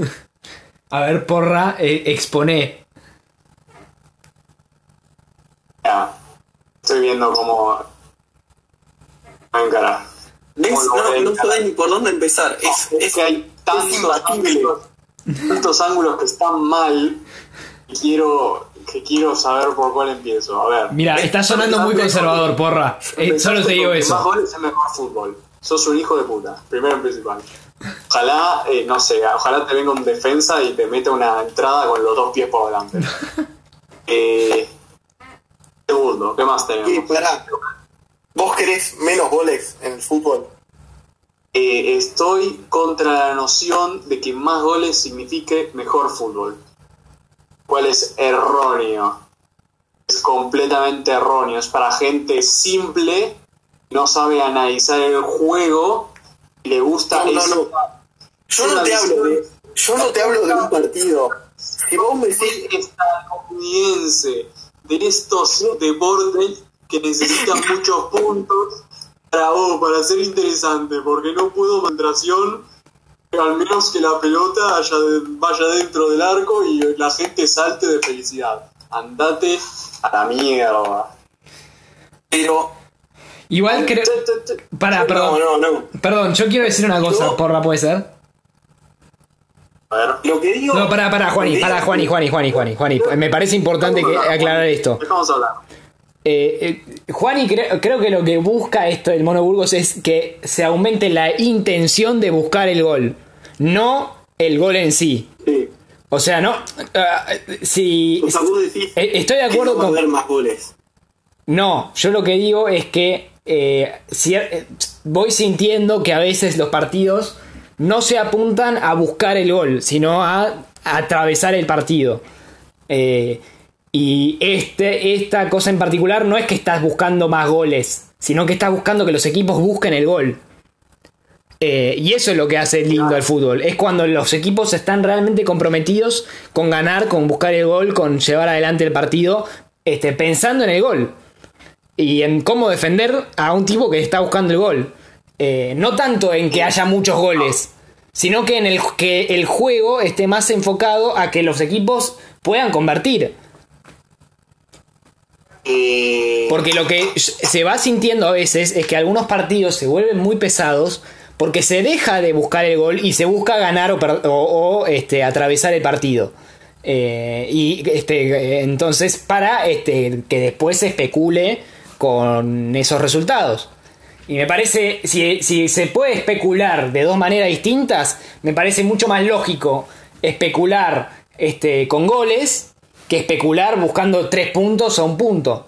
[SPEAKER 1] A ver, porra, eh, exponé.
[SPEAKER 2] Ya, estoy viendo cómo me encarar.
[SPEAKER 3] ¿Ves? No, no sabés ni por dónde empezar. Es,
[SPEAKER 2] Es
[SPEAKER 3] es,
[SPEAKER 2] que hay tantos ángulos, tantos ángulos que están mal que quiero, que quiero saber por cuál empiezo. A ver.
[SPEAKER 1] Mira, está sonando muy conservador, porra. Eh, solo te digo
[SPEAKER 2] Más
[SPEAKER 1] eso.
[SPEAKER 2] goles es mejor fútbol. Sos un hijo de puta, primero y principal. Ojalá, eh, no sé, ojalá te venga un defensa y te meta una entrada con los dos pies por delante. Eh, segundo, ¿qué más
[SPEAKER 3] y
[SPEAKER 2] tenemos?
[SPEAKER 3] pará, ¿Vos querés menos goles en el fútbol?
[SPEAKER 2] Eh, estoy contra la noción de que más goles signifique mejor fútbol. cual es erróneo. Es completamente erróneo. Es para gente simple, no sabe analizar el juego y le gusta
[SPEAKER 3] No, no,
[SPEAKER 2] eso.
[SPEAKER 3] no. Yo no te hablo de, yo no te hablo de un partido. Si vos me decís,
[SPEAKER 2] estadounidense de estos deportes que necesitan muchos puntos para vos, para ser interesante, porque no puedo concentración, al menos que la pelota haya de- vaya dentro del arco y la gente salte de felicidad. Andate a la mierda.
[SPEAKER 3] pero
[SPEAKER 1] Igual creo. Para,
[SPEAKER 3] no,
[SPEAKER 1] perdón.
[SPEAKER 3] no, no.
[SPEAKER 1] Perdón, yo quiero decir una cosa,
[SPEAKER 3] Yo-
[SPEAKER 1] porra, puede ser.
[SPEAKER 2] A ver,
[SPEAKER 3] Lo que digo.
[SPEAKER 1] No, para, para, Juani, para, Juani, Juani, Juani, Juani, Juani. Me parece importante que aclarar esto.
[SPEAKER 2] dejamos hablar.
[SPEAKER 1] Eh, eh, Juani cre- creo que lo que busca esto el Mono Burgos es que se aumente la intención de buscar el gol, no el gol en sí.
[SPEAKER 3] Sí.
[SPEAKER 1] O sea, no. ah, si.
[SPEAKER 3] O sea, vos decís.
[SPEAKER 1] Eh, estoy de acuerdo
[SPEAKER 3] que no va a
[SPEAKER 1] con-
[SPEAKER 3] haber más goles.
[SPEAKER 1] No, yo lo que digo es que eh, eh, voy sintiendo que a veces los partidos no se apuntan a buscar el gol, sino a, a atravesar el partido. Eh, y este, esta cosa en particular no es que estás buscando más goles, sino que estás buscando que los equipos busquen el gol. Eh, y eso es lo que hace lindo el fútbol. Es cuando los equipos están realmente comprometidos con ganar, con buscar el gol, con llevar adelante el partido, este, pensando en el gol. Y en cómo defender a un tipo que está buscando el gol. Eh, no tanto en que haya muchos goles, sino que en el que el juego esté más enfocado a que los equipos puedan convertir.
[SPEAKER 3] Eh,
[SPEAKER 1] Porque lo que se va sintiendo a veces es que algunos partidos se vuelven muy pesados porque se deja de buscar el gol y se busca ganar o, per- o- o, este, atravesar el partido. Eh, y este, entonces para este, que después se especule con esos resultados. Y me parece, si, si se puede especular de dos maneras distintas, me parece mucho más lógico especular este, con goles que especular buscando tres puntos o un punto.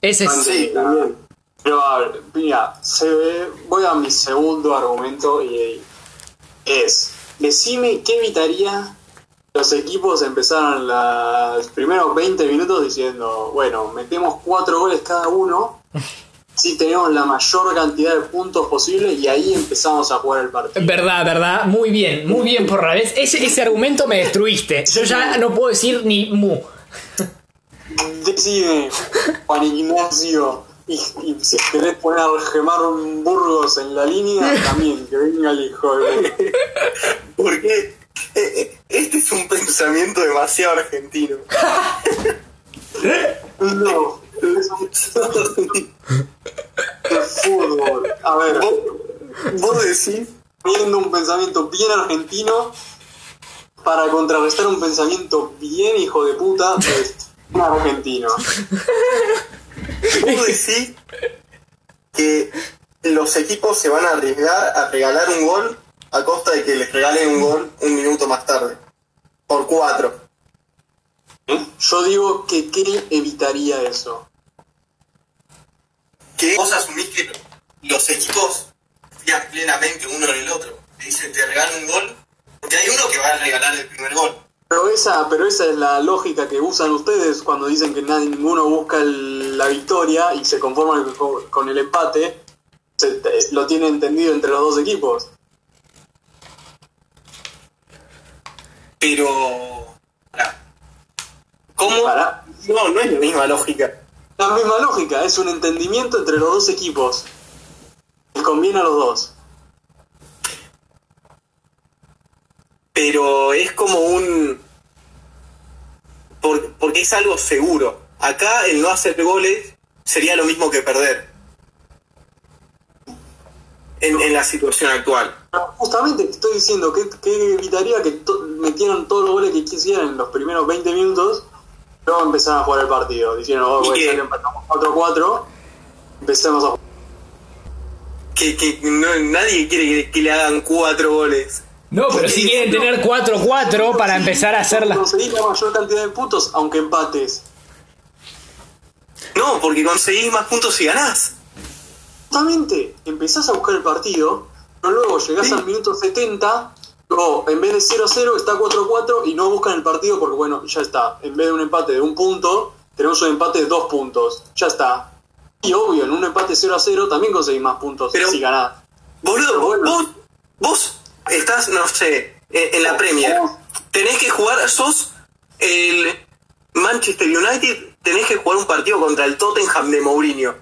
[SPEAKER 1] Ese es...
[SPEAKER 3] sí, también.
[SPEAKER 2] Pero a ver, mira, voy a mi segundo argumento y es, decime qué evitaría los equipos empezaran los primeros 20 minutos diciendo, bueno, metemos cuatro goles cada uno, si tenemos la mayor cantidad de puntos posible y ahí empezamos a jugar el partido.
[SPEAKER 1] Verdad, verdad. Muy bien, muy bien, porra. ¿Ves? Ese, ese argumento me destruiste. Yo ya no puedo decir ni mu.
[SPEAKER 2] Decide, Juan Ignacio, y, y si querés poner a gemar un Burgos en la línea, también, que venga el hijo de...
[SPEAKER 3] Porque eh, eh, este es un pensamiento demasiado argentino.
[SPEAKER 2] No, de fútbol. A ver,
[SPEAKER 3] vos, vos decís,
[SPEAKER 2] viendo un pensamiento bien argentino para contrarrestar un pensamiento bien hijo de puta de argentino.
[SPEAKER 3] vos decís que los equipos se van a arriesgar a regalar un gol a costa de que les regalen un gol un minuto más tarde. Por cuatro.
[SPEAKER 2] ¿Eh? Yo digo que ¿qué evitaría eso?
[SPEAKER 3] que vos asumís que los equipos confían plenamente uno en el otro. Te dicen, te regalan un gol, porque hay uno que va a regalar el primer gol.
[SPEAKER 2] Pero esa, pero esa es la lógica que usan ustedes cuando dicen que nadie, ninguno busca el- la victoria y se conforman con, con el empate. Se- te- lo tiene entendido entre los dos equipos.
[SPEAKER 3] Pero... pará. ¿Cómo?
[SPEAKER 2] Pará.
[SPEAKER 3] No, no es la misma lógica.
[SPEAKER 2] La misma lógica, es un entendimiento entre los dos equipos. Les conviene a los dos.
[SPEAKER 3] Pero es como un... por- porque es algo seguro. Acá el no hacer goles sería lo mismo que perder. En, en la situación actual.
[SPEAKER 2] Pero Justamente te estoy diciendo que, que evitaría que to- metieran todos los goles que quisieran en los primeros 20 minutos, luego empezaran a jugar el partido, diciendo, oh, que empatamos 4-4, empecemos a jugar.
[SPEAKER 3] Que, que no- nadie quiere que, que le hagan cuatro goles.
[SPEAKER 1] No, pero si quieren tener 4-4 para empezar a hacerla.
[SPEAKER 2] Conseguir la mayor cantidad de puntos, aunque empates.
[SPEAKER 3] No, porque conseguís más puntos si ganás.
[SPEAKER 2] Justamente, empezás a buscar el partido, pero luego llegás
[SPEAKER 3] Sí.
[SPEAKER 2] al minuto 70, O en vez de 0-0 está 4-4 y no buscan el partido porque, bueno, ya está. En vez de un empate de un punto, tenemos un empate de dos puntos. Ya está. Y obvio, en un empate 0-0 también conseguís más puntos
[SPEAKER 3] Pero-
[SPEAKER 2] si ganás.
[SPEAKER 3] Boludo,
[SPEAKER 2] Pero bueno.
[SPEAKER 3] vos, vos estás, no sé, en, en la Premier. Tenés que jugar, sos el Manchester United, tenés que jugar un partido contra el Tottenham de Mourinho.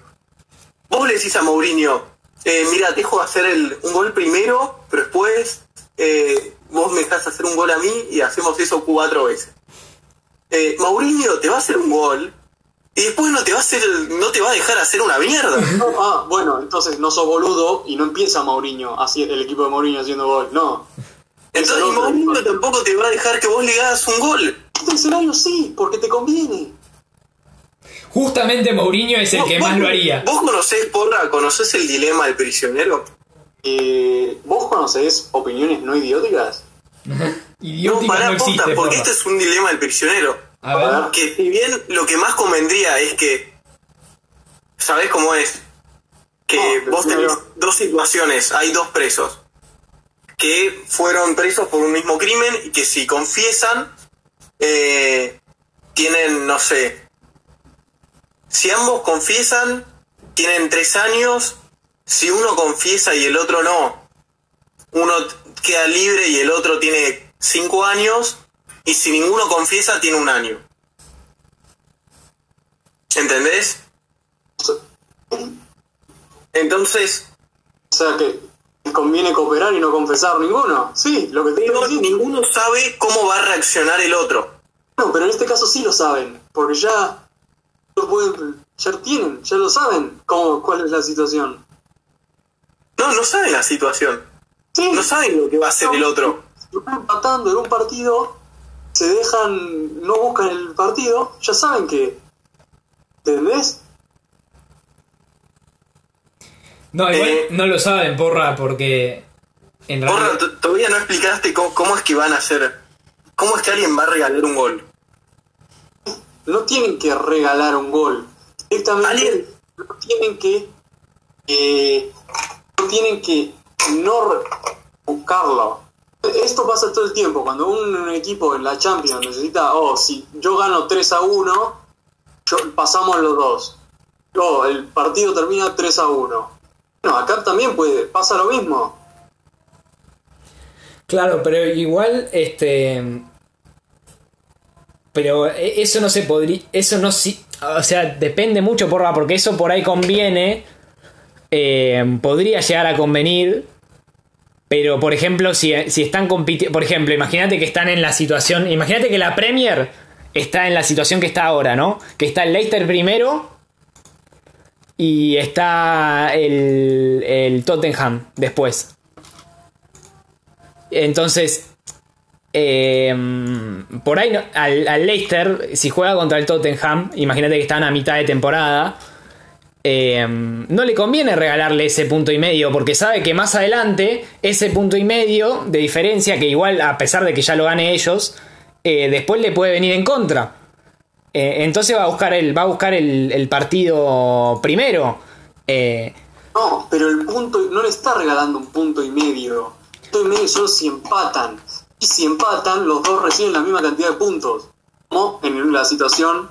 [SPEAKER 3] Vos le decís a Mourinho, eh, mira, dejo hacer el, un gol primero, pero después eh, vos me dejás hacer un gol a mí y hacemos eso cuatro veces. Eh, Mourinho te va a hacer un gol y después no te va a hacer, no te va a dejar hacer una mierda.
[SPEAKER 2] Ah, bueno, entonces no sos boludo y no empieza Mourinho, así el equipo de Mourinho haciendo gol. No.
[SPEAKER 3] Entonces Mourinho tampoco te va a dejar que vos le hagas un gol.
[SPEAKER 2] Este escenario sí, porque te conviene.
[SPEAKER 1] Justamente Mourinho es el que
[SPEAKER 3] ¿Vos-
[SPEAKER 1] más lo haría.
[SPEAKER 3] ¿Vos conocés, Porra, conocés el dilema del prisionero?
[SPEAKER 2] Eh, ¿Vos conocés opiniones no idióticas?
[SPEAKER 1] Idiótica
[SPEAKER 3] no, pará,
[SPEAKER 1] no existe,
[SPEAKER 3] posta, porque
[SPEAKER 1] porra.
[SPEAKER 3] este es un dilema del prisionero.
[SPEAKER 1] A ver.
[SPEAKER 3] Que si bien lo que más convendría es que... ¿Sabés cómo es? Que
[SPEAKER 2] No,
[SPEAKER 3] vos tenés dos situaciones, hay dos presos que fueron presos por un mismo crimen y que si confiesan eh, tienen, no sé, si ambos confiesan tienen tres años, si uno confiesa y el otro no, uno queda libre y el otro tiene cinco años y si ninguno confiesa tiene un año. ¿Entendés? Entonces,
[SPEAKER 2] O sea que conviene cooperar y no confesar ninguno. Sí, lo que te digo
[SPEAKER 3] ninguno sabe cómo va a reaccionar el otro.
[SPEAKER 2] No, pero en este caso sí lo saben, porque ya lo pueden, ya tienen, ya lo saben cómo, cuál es la situación.
[SPEAKER 3] No, no saben la situación.
[SPEAKER 2] Sí,
[SPEAKER 3] No saben lo que va a hacer el otro.
[SPEAKER 2] si están empatando en un partido, se dejan, no buscan el partido, ya saben que, ¿entendés?
[SPEAKER 1] No, igual
[SPEAKER 3] Eh,
[SPEAKER 1] no lo saben, porra, porque en
[SPEAKER 3] Porra,
[SPEAKER 1] realidad...
[SPEAKER 3] todavía no explicaste cómo, cómo es que van a hacer. ¿Cómo es que alguien va a regalar un gol?
[SPEAKER 2] No tienen que regalar un gol, directamente
[SPEAKER 3] ¿Alguien?
[SPEAKER 2] no tienen que, eh, no tienen que no buscarlo. Esto pasa todo el tiempo, cuando un equipo en la Champions necesita, oh, si yo gano 3 a 1, yo- pasamos los dos. Oh, el partido termina 3 a 1. No, acá también puede, pasa lo mismo.
[SPEAKER 1] Claro, pero igual, este... Pero e- eso no se podría... Eso no si... O sea, depende mucho, porra, porque eso por ahí conviene. eh, podría llegar a convenir. Pero, por ejemplo, si, si están compitiendo... Por ejemplo, imagínate que están en la situación... Imagínate que la Premier está en la situación que está ahora, ¿no? Que está el Leicester primero y está el, el Tottenham después. Entonces, eh, por ahí al, Leicester, si juega contra el Tottenham, imagínate que están a mitad de temporada, eh, no le conviene regalarle ese punto y medio, porque sabe que más adelante ese punto y medio de diferencia, que igual a pesar de que ya lo gane ellos, eh, después le puede venir en contra. Eh, entonces va a buscar el, va a buscar el, el partido primero. Eh,
[SPEAKER 2] No, pero el punto, no le está regalando un punto y medio. Punto y medio solo si empatan. Y si empatan, los dos reciben la misma cantidad de puntos. Como en la situación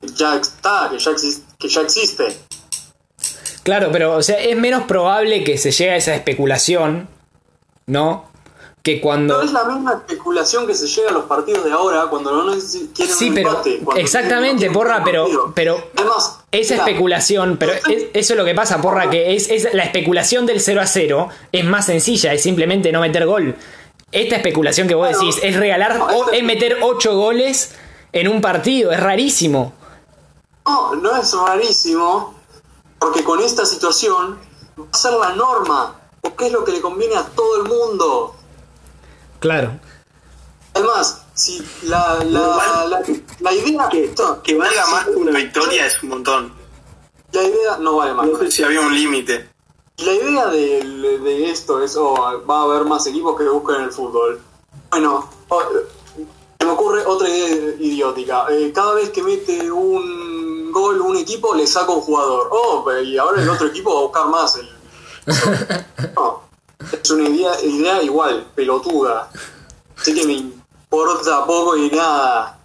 [SPEAKER 2] que ya está, que ya, que ya existe.
[SPEAKER 1] Claro, pero o sea, es menos probable que se llegue a esa especulación, ¿no? Que
[SPEAKER 2] No
[SPEAKER 1] cuando...
[SPEAKER 2] es la misma especulación que se llega a los partidos de ahora cuando no quieren
[SPEAKER 1] Sí,
[SPEAKER 2] un
[SPEAKER 1] pero-
[SPEAKER 2] empate.
[SPEAKER 1] exactamente, porra, pero- pero
[SPEAKER 2] Además,
[SPEAKER 1] Esa
[SPEAKER 2] mira,
[SPEAKER 1] especulación, pero es- eso es lo que pasa, porra, que es, es la especulación del 0 a 0 es más sencilla, es simplemente no meter gol. Esta especulación que vos decís es regalar,
[SPEAKER 2] No,
[SPEAKER 1] es meter 8 goles en un partido, es rarísimo.
[SPEAKER 2] No, no es rarísimo, porque con esta situación va a ser la norma, porque es lo que le conviene a todo el mundo.
[SPEAKER 1] Claro.
[SPEAKER 2] Además, si la, la, la, la idea...
[SPEAKER 3] Que, que valga más que una victoria es un montón.
[SPEAKER 2] La idea no vale más.
[SPEAKER 3] No sé si había un límite.
[SPEAKER 2] La idea de, de esto es, oh, va a haber más equipos que busquen el fútbol. Bueno, oh, me ocurre otra idea idiótica. Eh, cada vez que mete un gol un equipo, le saca un jugador. Oh, y ahora el otro equipo va a buscar más. El... No. Es una idea, idea igual, pelotuda. Así que me importa poco y nada.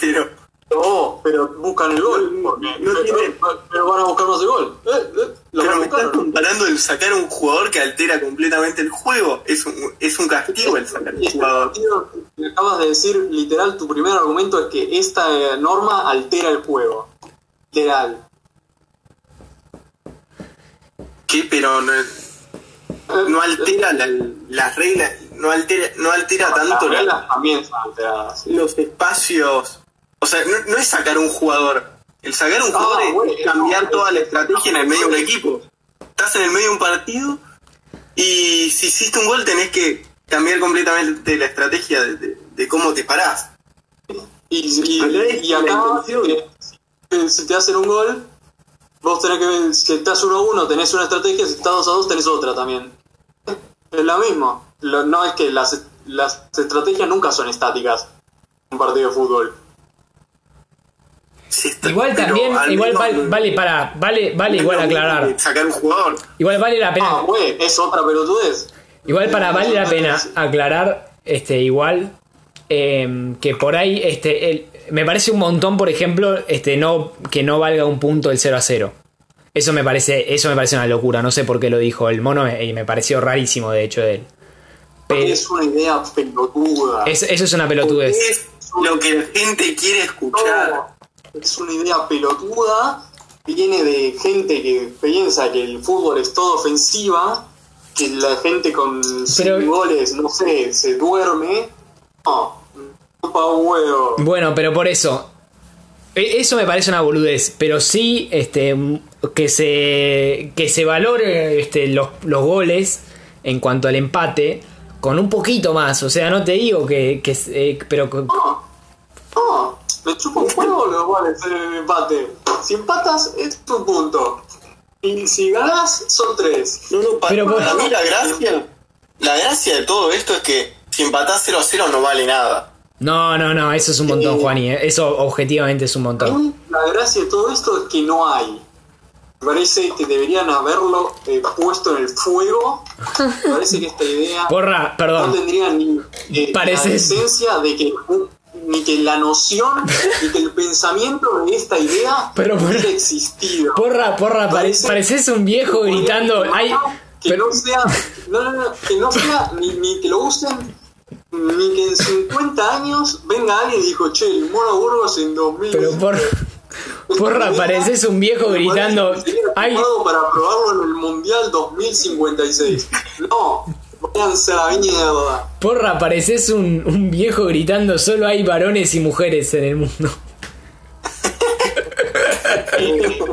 [SPEAKER 3] Pero
[SPEAKER 2] No, pero buscan el gol. Porque,
[SPEAKER 3] No
[SPEAKER 2] pero,
[SPEAKER 3] tiene-
[SPEAKER 2] pero van a buscarnos el gol. Eh, eh,
[SPEAKER 3] Pero me estás
[SPEAKER 2] buscar.
[SPEAKER 3] comparando el sacar a un jugador que altera completamente el juego. Es un, es un castigo el sacar a un
[SPEAKER 2] Este
[SPEAKER 3] jugador.
[SPEAKER 2] acabas de decir, literal, tu primer argumento es que esta eh, norma altera el juego. Literal.
[SPEAKER 3] ¿Qué? Pero no, no altera la- las reglas, no altera, no altera tanto
[SPEAKER 2] Las
[SPEAKER 3] la-
[SPEAKER 2] reglas también son alteradas. sí.
[SPEAKER 3] los espacios. O sea, no, no es sacar un jugador. El sacar un
[SPEAKER 2] Ah,
[SPEAKER 3] jugador
[SPEAKER 2] bueno,
[SPEAKER 3] es cambiar
[SPEAKER 2] no,
[SPEAKER 3] toda la
[SPEAKER 2] es-
[SPEAKER 3] estrategia en el medio de un equipo. Estás en el medio de un partido y si hiciste un gol tenés que cambiar completamente la estrategia de, de- de cómo te parás.
[SPEAKER 2] Y, y, y acá, eh, si- si te hacen un gol, vos tenés que ver, si estás 1 a 1, tenés una estrategia, si estás 2 a 2, tenés otra también. Es lo mismo. Lo- no es que las, las estrategias nunca son estáticas en un partido de fútbol.
[SPEAKER 3] Sí, está-
[SPEAKER 1] Igual también,
[SPEAKER 3] al
[SPEAKER 1] igual
[SPEAKER 3] menos
[SPEAKER 1] vale, para, vale, vale igual aclarar.
[SPEAKER 3] Sacar un jugador.
[SPEAKER 1] Igual vale la
[SPEAKER 2] Ah,
[SPEAKER 1] pena.
[SPEAKER 2] güey, es otra pelotudez.
[SPEAKER 1] Igual para vale la pena aclarar, este, igual, eh, que por ahí, este, el- me parece un montón, por ejemplo, este, no, que no valga un punto el 0 a 0. Eso me parece, eso me parece una locura, no sé por qué lo dijo el mono y me pareció rarísimo de hecho de él. Pero
[SPEAKER 2] Es una idea pelotuda.
[SPEAKER 1] es- eso es una pelotudez.
[SPEAKER 3] Es lo que la gente quiere escuchar.
[SPEAKER 2] Es una idea pelotuda. Viene de gente que piensa que el fútbol es todo ofensiva, que la gente con
[SPEAKER 1] Pero-
[SPEAKER 2] sin goles, no sé, se duerme. No, huevo.
[SPEAKER 1] Bueno, pero por eso. e- Eso me parece una boludez. Pero sí, este. Que se. Que se valore este, los, los goles. En cuanto al empate. Con un poquito más. O sea, no te digo que. que eh, pero.
[SPEAKER 2] No, no, me chupa un huevo los goles en el empate. Si empatas, es tu punto. Y si ganás, son tres.
[SPEAKER 3] No, no, pa-
[SPEAKER 1] Pero
[SPEAKER 3] para mí la gracia, la gracia de todo esto es que si empatás 0 a 0 no vale nada.
[SPEAKER 1] No, no, no. Eso es un montón, Juani. eh. Eso objetivamente es un montón.
[SPEAKER 2] La gracia de todo esto es que no hay. Me parece que deberían haberlo eh, puesto en el fuego. Me parece que esta idea
[SPEAKER 1] Porra,
[SPEAKER 2] no tendría ni eh, la decencia de que ni que la noción ni que el pensamiento de esta idea
[SPEAKER 1] Pero por-
[SPEAKER 2] hubiera existido.
[SPEAKER 1] Porra, porra. pare-
[SPEAKER 2] Parece-
[SPEAKER 1] pareces un viejo gritando.
[SPEAKER 2] Que
[SPEAKER 1] pero-
[SPEAKER 2] no sea, no, no, que no sea ni, ni que lo usen ni que en 50 años venga alguien y dijo, che, el Mono Burgos en 2000
[SPEAKER 1] pero por. Porra, pareces un viejo gritando. Ay,
[SPEAKER 2] para probarlo en el Mundial 2056. No, váyanse a la mierda.
[SPEAKER 1] porra, pareces un, un viejo gritando. Solo hay varones y mujeres en el mundo.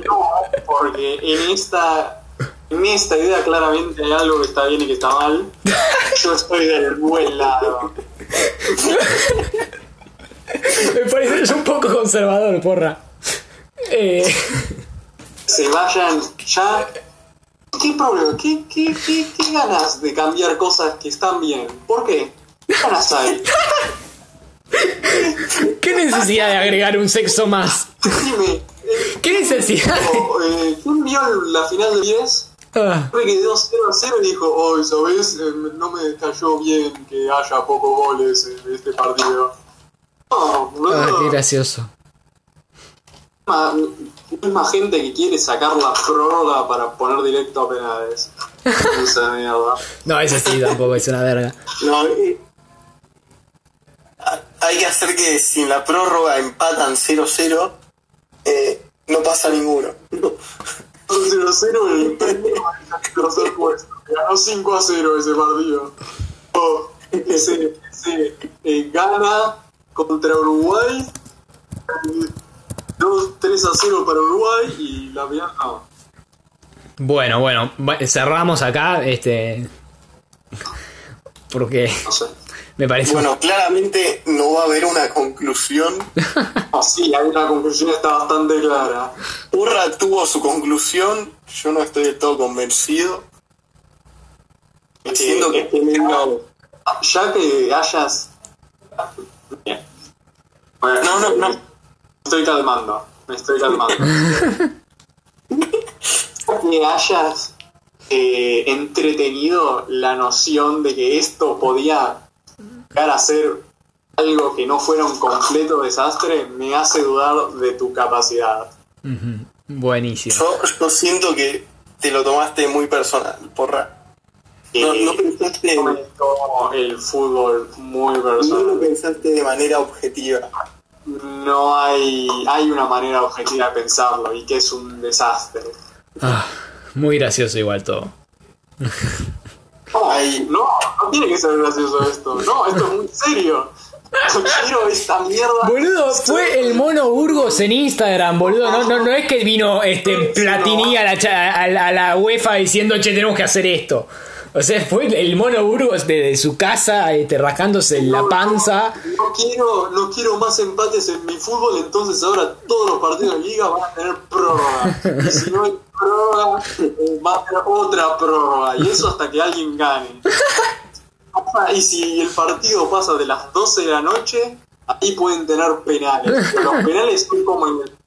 [SPEAKER 2] No, porque en esta, en esta idea claramente hay algo que está bien y que está mal. Yo estoy del buen lado.
[SPEAKER 1] Me parece un poco conservador, porra. Eh,
[SPEAKER 2] Se vayan ya. ¿Qué problema? ¿Qué, qué, qué, qué ganas de cambiar cosas que están bien? ¿Por qué? ¿Qué ganas hay?
[SPEAKER 1] ¿Qué necesidad de agregar un sexo más?
[SPEAKER 2] Dime, eh,
[SPEAKER 1] ¿Qué necesidad?
[SPEAKER 2] eh, ¿quién vio la final de 10?
[SPEAKER 1] Ah,
[SPEAKER 2] Fue que quedó 0 a 0 y dijo, oh, ¿sabes? Eh, no me cayó bien que haya pocos goles en este partido. No, boludo.
[SPEAKER 1] ah, qué gracioso.
[SPEAKER 2] Ma- misma gente que quiere sacar la prórroga para poner directo a penales. Esa mierda.
[SPEAKER 1] No, ese sí tampoco es una verga.
[SPEAKER 3] No, eh, hay que hacer que si en la prórroga empatan 0-0, eh, no pasa ninguno.
[SPEAKER 2] 0-0 el primero el tercer puesto. Ganó 5 a 0 ese partido. Oh, ese, ese eh, gana contra Uruguay. 2, 3 a 0 para Uruguay y la final no.
[SPEAKER 1] Bueno, bueno, cerramos acá, este. Porque
[SPEAKER 2] No sé.
[SPEAKER 1] me parece.
[SPEAKER 3] Bueno, claramente no va a haber una conclusión.
[SPEAKER 2] Ah, sí, hay una conclusión está bastante clara.
[SPEAKER 3] Urra tuvo su conclusión, yo no estoy del todo convencido.
[SPEAKER 2] Es
[SPEAKER 3] Siento que-
[SPEAKER 2] es no, ya que hayas. Bien. Bueno,
[SPEAKER 3] No, no, no.
[SPEAKER 2] Estoy calmando. Me estoy calmando. que hayas eh, entretenido la noción de que esto podía llegar a ser algo que no fuera un completo desastre, me hace dudar de tu capacidad.
[SPEAKER 1] Buenísimo.
[SPEAKER 3] Yo, yo siento que te lo tomaste muy personal, porra. No, no pensaste, no
[SPEAKER 2] tomo el fútbol muy personal.
[SPEAKER 3] lo pensaste de manera objetiva.
[SPEAKER 2] No hay, hay una manera objetiva de pensarlo y que es un desastre.
[SPEAKER 1] Ah, muy gracioso igual todo.
[SPEAKER 2] No,
[SPEAKER 3] Ay.
[SPEAKER 2] no, no tiene que ser gracioso esto. No, esto es muy serio. Quiero esta mierda.
[SPEAKER 1] Boludo, fue el mono Burgos en Instagram, boludo. No, no, no es que vino este Platini a la, a, a la UEFA diciendo, che, tenemos que hacer esto. O sea, fue el mono Burgos de, su casa este, rascándose la panza.
[SPEAKER 2] No, no quiero, no quiero más empates en mi fútbol, entonces ahora todos los partidos de liga van a tener prórroga. Y si no hay prórroga, eh, va a haber otra prórroga. Y eso hasta que alguien gane. Y si el partido pasa de las 12 de la noche, ahí pueden tener penales. Pero los penales son como en el,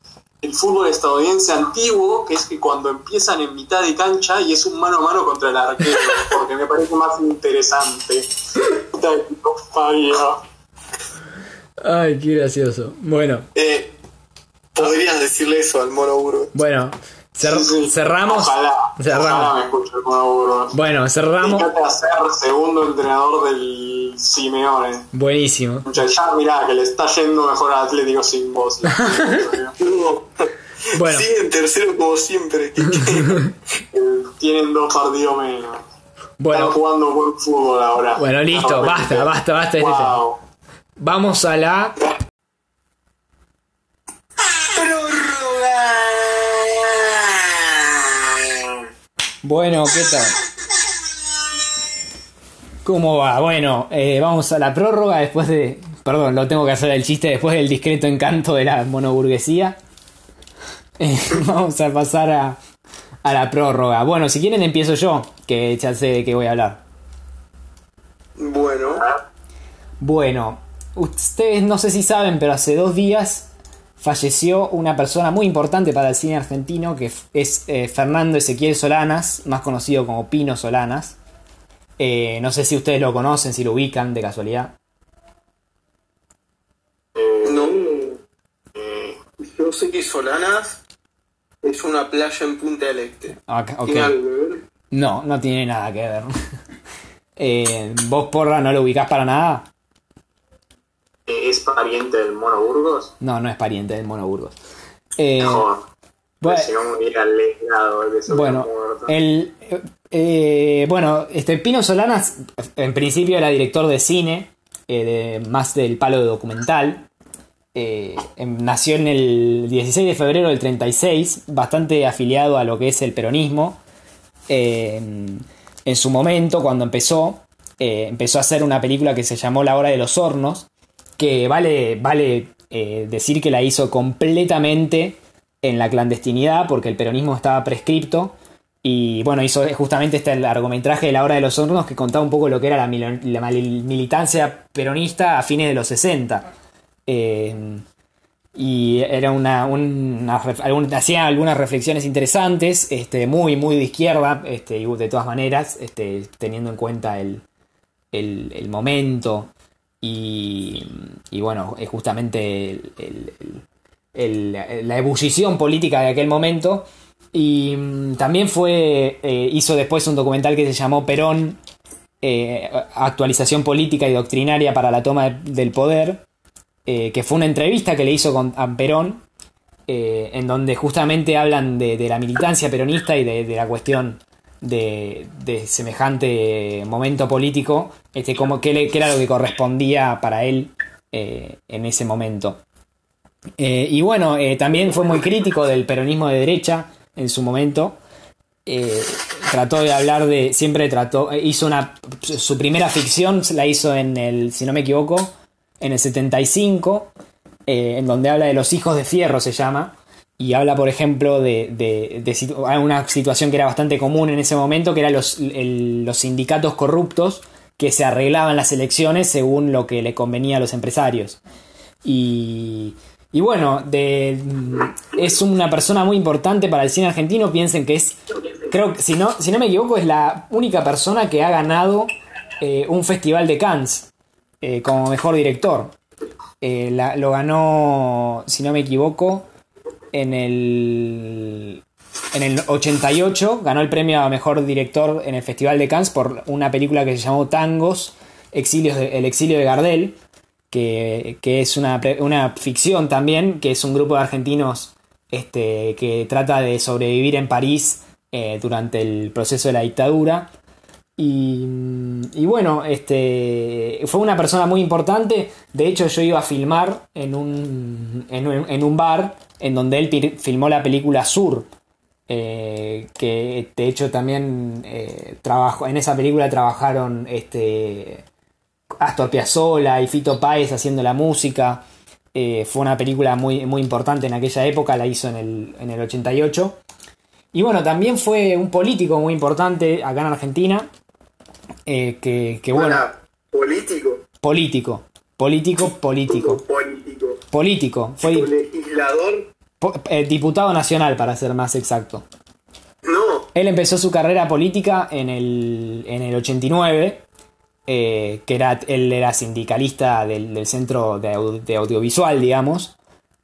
[SPEAKER 2] el fútbol estadounidense antiguo, que es que cuando empiezan en mitad de cancha y es un mano a mano contra el arquero, porque me parece más interesante.
[SPEAKER 1] Ay, qué gracioso. Bueno,
[SPEAKER 3] Eh, Podrías decirle eso al mono Burgos.
[SPEAKER 1] bueno, cer-
[SPEAKER 2] Sí,
[SPEAKER 1] cerramos.
[SPEAKER 2] Ojalá,
[SPEAKER 1] cerramos.
[SPEAKER 2] ojalá me escuche el.
[SPEAKER 1] Bueno, cerramos.
[SPEAKER 2] Fíjate a ser segundo entrenador del Simeone.
[SPEAKER 1] Buenísimo.
[SPEAKER 2] Ya mirá que le está yendo mejor al Atlético sin vos.
[SPEAKER 3] No.
[SPEAKER 1] Bueno.
[SPEAKER 3] Sigue en tercero como siempre. que- que-
[SPEAKER 2] Tienen dos partidos menos.
[SPEAKER 1] Bueno,
[SPEAKER 2] Están jugando buen fútbol ahora.
[SPEAKER 1] Bueno, listo, basta, basta, basta este.
[SPEAKER 2] Wow.
[SPEAKER 1] vamos a la. Bueno, ¿qué tal? ¿Cómo va? Bueno, eh, vamos a la prórroga después de. Perdón, lo tengo que hacer el chiste después del discreto encanto de la monoburguesía. Eh, vamos a pasar a, a la prórroga. Bueno, si quieren empiezo yo, que ya sé de qué voy a hablar.
[SPEAKER 3] Bueno,
[SPEAKER 1] Bueno, ustedes no sé si saben, pero hace dos días falleció una persona muy importante para el cine argentino, que es eh, Fernando Ezequiel Solanas, más conocido como Pino Solanas. Eh, no sé si ustedes lo conocen, si lo ubican de casualidad.
[SPEAKER 3] no. Yo sé que Solanas es una playa en Punta del Este.
[SPEAKER 1] Ok.
[SPEAKER 3] ¿Tiene algo que ver?
[SPEAKER 1] No, no tiene nada que ver. Eh, ¿Vos, porra, no lo ubicás para nada?
[SPEAKER 2] Eh, ¿Es pariente del Mono Burgos?
[SPEAKER 1] No, no es pariente del Mono Burgos. Eh,
[SPEAKER 2] Mejor.
[SPEAKER 1] bueno,
[SPEAKER 2] legado de eso
[SPEAKER 1] Bueno, el, eh, bueno, este Pino Solanas, en principio era director de cine, eh, de- más del palo de documental. Eh, em- nació en el 16 de febrero del 36, bastante afiliado a lo que es el peronismo. Eh, en su momento, cuando empezó, eh, empezó a hacer una película que se llamó La Hora de los Hornos, que vale, vale eh, decir que la hizo completamente en la clandestinidad, porque el peronismo estaba prescripto. Y bueno, hizo justamente este largometraje de La Hora de los Hornos que contaba un poco lo que era la, mil- la mil- militancia peronista a fines de los 60. Eh, y era una, una hacía algunas reflexiones interesantes, este, muy, muy de izquierda, este, de todas maneras, este, teniendo en cuenta el, el momento y, bueno, es justamente la ebullición política de aquel momento. Y mm, también fue, eh, hizo después un documental que se llamó Perón, eh, actualización política y doctrinaria para la toma de- del poder, eh, que fue una entrevista que le hizo con, a Perón, en donde justamente hablan de, la militancia peronista y de la cuestión de, de semejante momento político, este, como, qué era lo que correspondía para él eh, en ese momento. Eh, y bueno, eh, también fue muy crítico del peronismo de derecha en su momento. Trató de hablar de. Siempre trató. Hizo una. Su primera ficción la hizo en el. Si no me equivoco. En el 75. eh, en donde habla de los hijos de fierro, se llama. Y habla, por ejemplo, de, de- de una situación que era bastante común en ese momento, que eran los, los sindicatos corruptos que se arreglaban las elecciones según lo que le convenía a los empresarios. Y, y bueno, es una persona muy importante para el cine argentino. Piensen que es creo que, si no, si no me equivoco, es la única persona que ha ganado eh, un festival de Cannes eh, como mejor director. Eh, la- lo ganó, si no me equivoco, en el, en el 88, ganó el premio a mejor director en el Festival de Cannes por una película que se llamó Tangos, Exilios El exilio de Gardel, que, que es una, una ficción también, que es un grupo de argentinos este, que trata de sobrevivir en París eh, durante el proceso de la dictadura. Y, y bueno, este, fue una persona muy importante. De hecho, yo iba a filmar en un, en un, en un bar en donde él filmó la película Sur. eh, que de hecho también eh, trabajó, en esa película trabajaron este, Astor Piazzolla y Fito Páez haciendo la música. Eh, fue una película muy, muy importante en aquella época, la hizo en el, en el 88. Y bueno, también fue un político muy importante acá en Argentina. que, que bueno,
[SPEAKER 3] político,
[SPEAKER 1] político, político, Político.
[SPEAKER 3] Político.
[SPEAKER 1] Fue
[SPEAKER 3] legislador.
[SPEAKER 1] po- eh, diputado nacional, para ser más exacto.
[SPEAKER 3] No.
[SPEAKER 1] Él empezó su carrera política en el, en el 89, eh, que era, él era sindicalista del, del centro de, au- de audiovisual, digamos,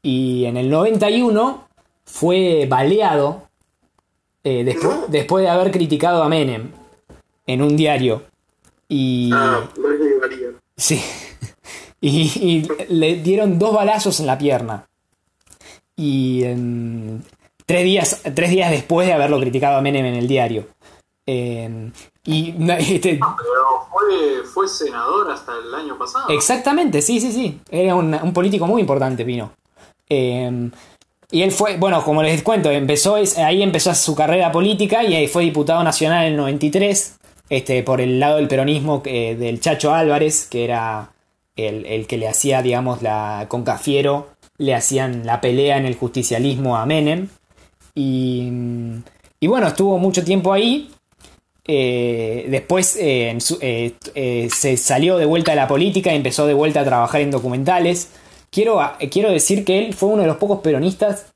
[SPEAKER 1] y en el 91 fue baleado eh, despu-
[SPEAKER 3] No.
[SPEAKER 1] después de haber criticado a Menem en un diario. Y,
[SPEAKER 3] Ah, varía.
[SPEAKER 1] sí, y, y le dieron dos balazos en la pierna. Y em, tres, días, tres días después de haberlo criticado a Menem en el diario. Em, y na- este,
[SPEAKER 2] Pero fue, fue senador hasta el año pasado.
[SPEAKER 1] Exactamente, sí, sí, sí. Era un, un político muy importante, Pino. Eh, y él fue, bueno, como les cuento, empezó ahí empezó su carrera política y ahí fue diputado nacional en el 93, este, por el lado del peronismo eh, del Chacho Álvarez, que era el, que le hacía, digamos, la con Cafiero, le hacían la pelea en el justicialismo a Menem. Y, bueno, estuvo mucho tiempo ahí. Eh, después eh, eh, se salió de vuelta de la política y empezó de vuelta a trabajar en documentales. Quiero, eh, quiero decir que él fue uno de los pocos peronistas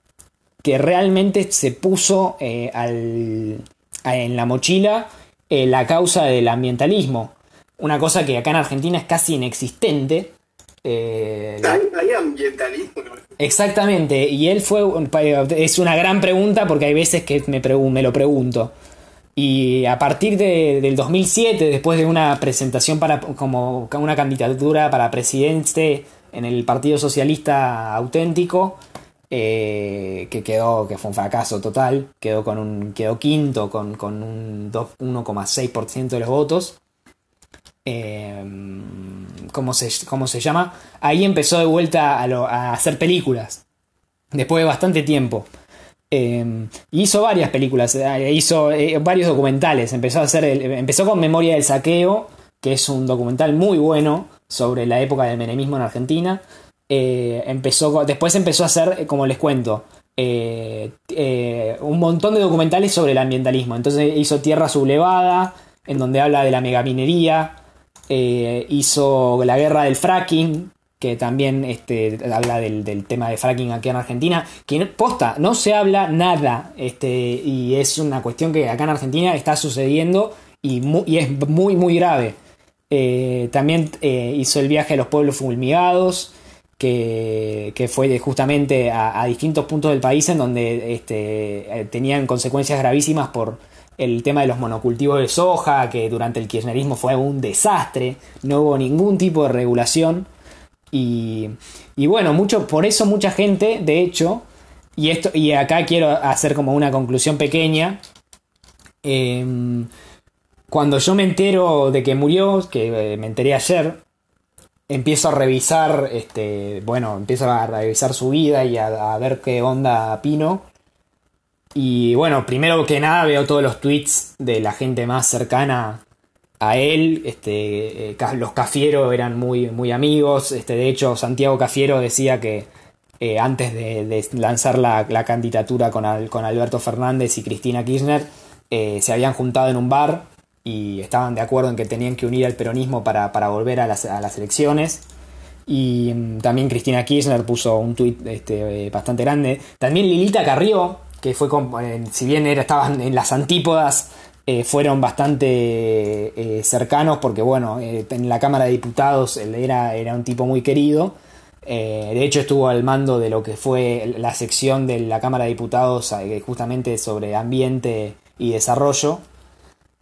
[SPEAKER 1] que realmente se puso en la mochila la causa del ambientalismo. Una cosa que acá en Argentina es casi inexistente. Eh,
[SPEAKER 3] Hay, hay ambientalismo.
[SPEAKER 1] Exactamente, y él fue, un- es una gran pregunta porque hay veces que me, me lo pregunto. Y a partir de- del 2007, después de una presentación para como una candidatura para presidente en el Partido Socialista Auténtico, eh, que quedó, que fue un fracaso total, quedó con un, quedó quinto con, con un dos- 1,6% de los votos. Eh, ¿cómo, se, ¿Cómo se llama? Ahí empezó de vuelta a, hacer películas. Después de bastante tiempo. Eh, hizo varias películas, eh, hizo eh, varios documentales. Empezó, a hacer empezó con Memoria del Saqueo, que es un documental muy bueno sobre la época del menemismo en Argentina. Eh, empezó, después empezó a hacer, como les cuento, un montón de documentales sobre el ambientalismo. Entonces hizo Tierra Sublevada, en donde habla de la megaminería. Eh, hizo La Guerra del Fracking, que también este, habla del, tema de fracking aquí en Argentina, que posta, no se habla nada, este, y es una cuestión que acá en Argentina está sucediendo y, mu- y es muy, muy grave. Eh, también eh, hizo el viaje a los pueblos fulmigados, que, que fue justamente a, a distintos puntos del país en donde este, tenían consecuencias gravísimas por el tema de los monocultivos de soja, que durante el kirchnerismo fue un desastre, no hubo ningún tipo de regulación. Y, y bueno, mucho, por eso mucha gente, de hecho, y esto, y acá quiero hacer como una conclusión pequeña. em, cuando yo me entero de que murió, que eh, me enteré ayer, empiezo a revisar, este, bueno, empiezo a revisar su vida y a, a ver qué onda Pino. Y bueno, primero que nada veo todos los tweets de la gente más cercana a él. Este, eh, los Cafiero eran muy, muy amigos. Este, de hecho, Santiago Cafiero decía que eh, antes de, lanzar la, la candidatura con, con Alberto Fernández y Cristina Kirchner, eh, se habían juntado en un bar y estaban de acuerdo en que tenían que unir al peronismo para, para volver a las, a las elecciones. Y mm, también Cristina Kirchner puso un tuit este, eh, bastante grande. También Lilita Carrió, que fue eh, si bien era, estaban en las antípodas, eh, fueron bastante eh, cercanos porque bueno, en la Cámara de Diputados él era, era un tipo muy querido. De hecho estuvo al mando de lo que fue la sección de la Cámara de Diputados justamente sobre ambiente y desarrollo.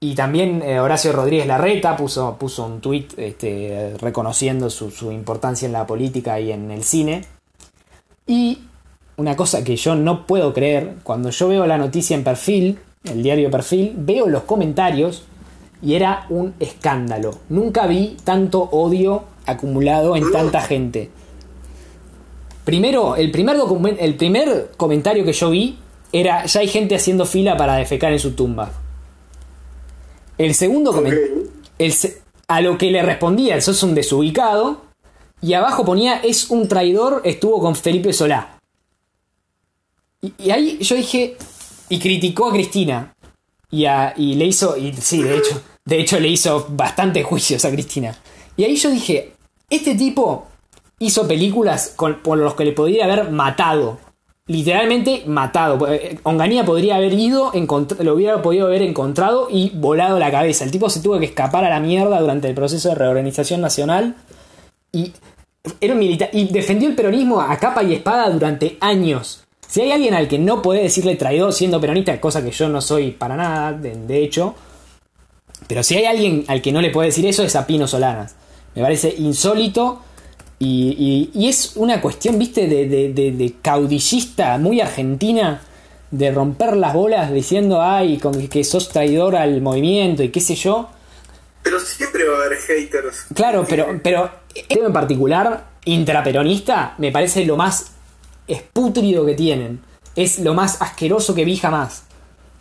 [SPEAKER 1] Y también Horacio Rodríguez Larreta puso, puso un tuit este, reconociendo su, su importancia en la política y en el cine. Y una cosa que yo no puedo creer, cuando yo veo la noticia en perfil, el diario Perfil, veo los comentarios y era un escándalo. Nunca vi tanto odio acumulado en tanta gente. Primero, el primer, el primer comentario que yo vi era, ya hay gente haciendo fila para defecar en su tumba. El segundo comentario... A lo que le respondía, sos un desubicado. Y abajo ponía, es un traidor, estuvo con Felipe Solá. Y, ahí yo dije, y criticó a Cristina. Y, a- y le hizo, sí, de hecho, de hecho le hizo bastantes juicios a Cristina. Y ahí yo dije, este tipo hizo películas por los que le podría haber matado. Literalmente matado. Eh, Onganía podría haber ido, lo hubiera podido haber encontrado y volado la cabeza. El tipo se tuvo que escapar a la mierda durante el proceso de reorganización nacional. Y era un militar. Y defendió el peronismo a capa y espada durante años. Si hay alguien al que no puede decirle traidor siendo peronista, cosa que yo no soy para nada, de, de hecho. Pero si hay alguien al que no le puede decir eso es a Pino Solanas. Me parece insólito. Y, y- y es una cuestión, viste, de, de- de- de caudillista muy argentina. De romper las bolas diciendo, ay, con que sos traidor al movimiento y qué sé yo.
[SPEAKER 3] Pero siempre va a haber haters.
[SPEAKER 1] Claro, pero, pero este en particular, intraperonista, me parece lo más espútrido que tienen. Es lo más asqueroso que vi jamás.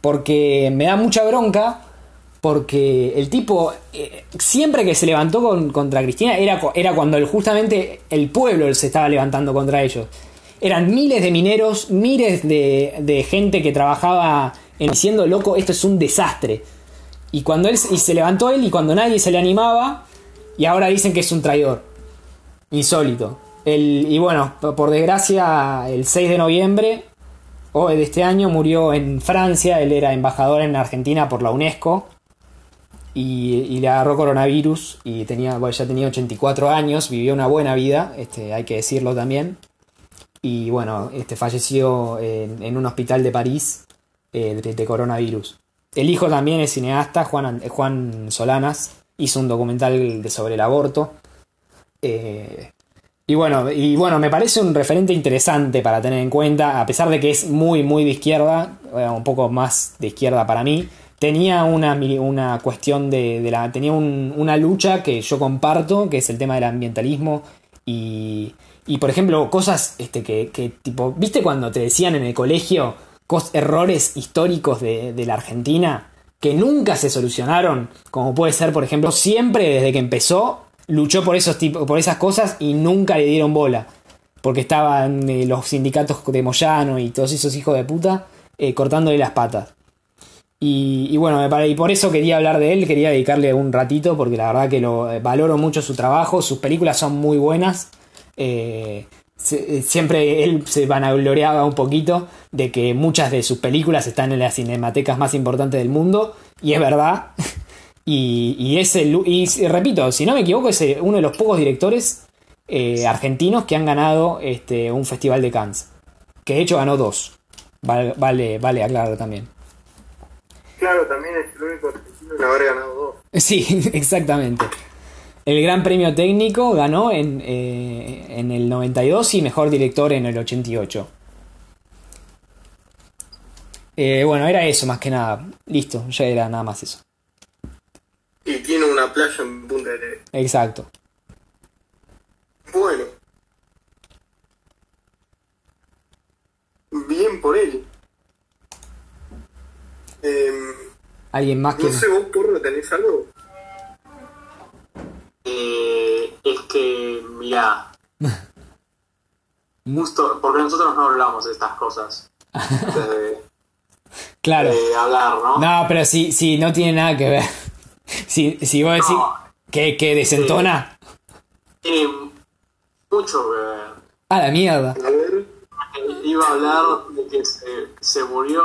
[SPEAKER 1] Porque me da mucha bronca. Porque el tipo, eh, siempre que se levantó con- contra Cristina, era, era cuando justamente el pueblo se estaba levantando contra ellos. Eran miles de mineros, miles de, de gente que trabajaba en diciendo, loco, esto es un desastre. Y cuando él y se levantó él y cuando nadie se le animaba, y ahora dicen que es un traidor. Insólito. Y bueno, por desgracia, el 6 de noviembre o de este año murió en Francia. Él era embajador en Argentina por la UNESCO. Y, le agarró coronavirus. Y tenía, bueno, ya tenía 84 años. Vivió una buena vida, este, hay que decirlo también. Y bueno, este falleció en, un hospital de París eh, de, coronavirus. El hijo también es cineasta, Juan, An- Juan Solanas. Hizo un documental de- sobre el aborto. Eh, y bueno, y bueno, me parece un referente interesante para tener en cuenta, a pesar de que es muy, muy de izquierda, eh, un poco más de izquierda para mí. Tenía una, una cuestión de, de la. tenía un- una lucha que yo comparto, que es el tema del ambientalismo. Y, y por ejemplo, cosas este, que, que tipo. ¿Viste cuando te decían en el colegio errores históricos de, de la Argentina? que nunca se solucionaron, como puede ser, por ejemplo, siempre desde que empezó luchó por esos tipos, por esas cosas y nunca le dieron bola, porque estaban eh, los sindicatos de Moyano y todos esos hijos de puta eh, cortándole las patas. Y, bueno, y por eso quería hablar de él, quería dedicarle un ratito, porque la verdad que lo eh, valoro mucho su trabajo, sus películas son muy buenas. Se- siempre él se vanagloriaba un poquito de que muchas de sus películas están en las cinematecas más importantes del mundo, y es verdad. Y, y es el, y, repito, si no me equivoco, es eh, uno de los pocos directores eh, argentinos que han ganado este, un festival de Cannes. Que de hecho ganó dos. Vale, vale, vale aclarar también.
[SPEAKER 3] Claro, también es el único argentino en haber ganado dos.
[SPEAKER 1] Sí, exactamente. El Gran Premio Técnico ganó en, eh, en el 92 y Mejor Director en el 88. Eh, bueno, era eso más que nada. Listo, ya era nada más eso.
[SPEAKER 3] Y tiene una playa en Punta del Este.
[SPEAKER 1] Exacto.
[SPEAKER 3] Bueno. Bien por él. Em,
[SPEAKER 1] ¿Alguien más que.?
[SPEAKER 3] no sé, vos, Porro, ¿tenés algo?
[SPEAKER 2] Eh, es que, mirá. Justo, porque nosotros no hablamos de estas cosas. Antes de,
[SPEAKER 1] Claro.
[SPEAKER 2] de hablar, ¿no?
[SPEAKER 1] No, pero si, si no tiene nada que ver. Si, si vos decís
[SPEAKER 2] No.
[SPEAKER 1] que, que desentona.
[SPEAKER 2] Tiene mucho que ver.
[SPEAKER 1] A la mierda.
[SPEAKER 2] Iba a hablar de que se, se murió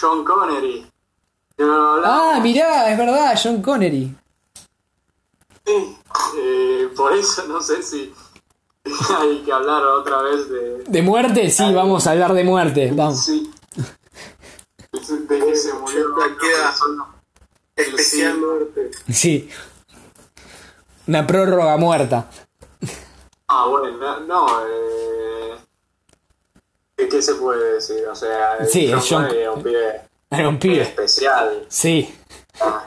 [SPEAKER 2] John Connery.
[SPEAKER 1] Ah, mirá, es verdad, John Connery.
[SPEAKER 2] Sí, eh, por eso no sé si hay que hablar otra vez de.
[SPEAKER 1] ¿De muerte? Sí, vamos a hablar de muerte. Vamos.
[SPEAKER 2] Sí. De que se murió
[SPEAKER 3] queda. Especial
[SPEAKER 2] Sí.
[SPEAKER 3] muerte.
[SPEAKER 1] Sí. Una prórroga muerta.
[SPEAKER 2] Ah, bueno, no, no, eh, ¿qué, qué se puede decir? O sea,
[SPEAKER 1] Sí,
[SPEAKER 2] John
[SPEAKER 1] es John-
[SPEAKER 2] Connery era un pibe
[SPEAKER 1] Era un pibe.
[SPEAKER 2] especial.
[SPEAKER 1] Sí.
[SPEAKER 2] Ah,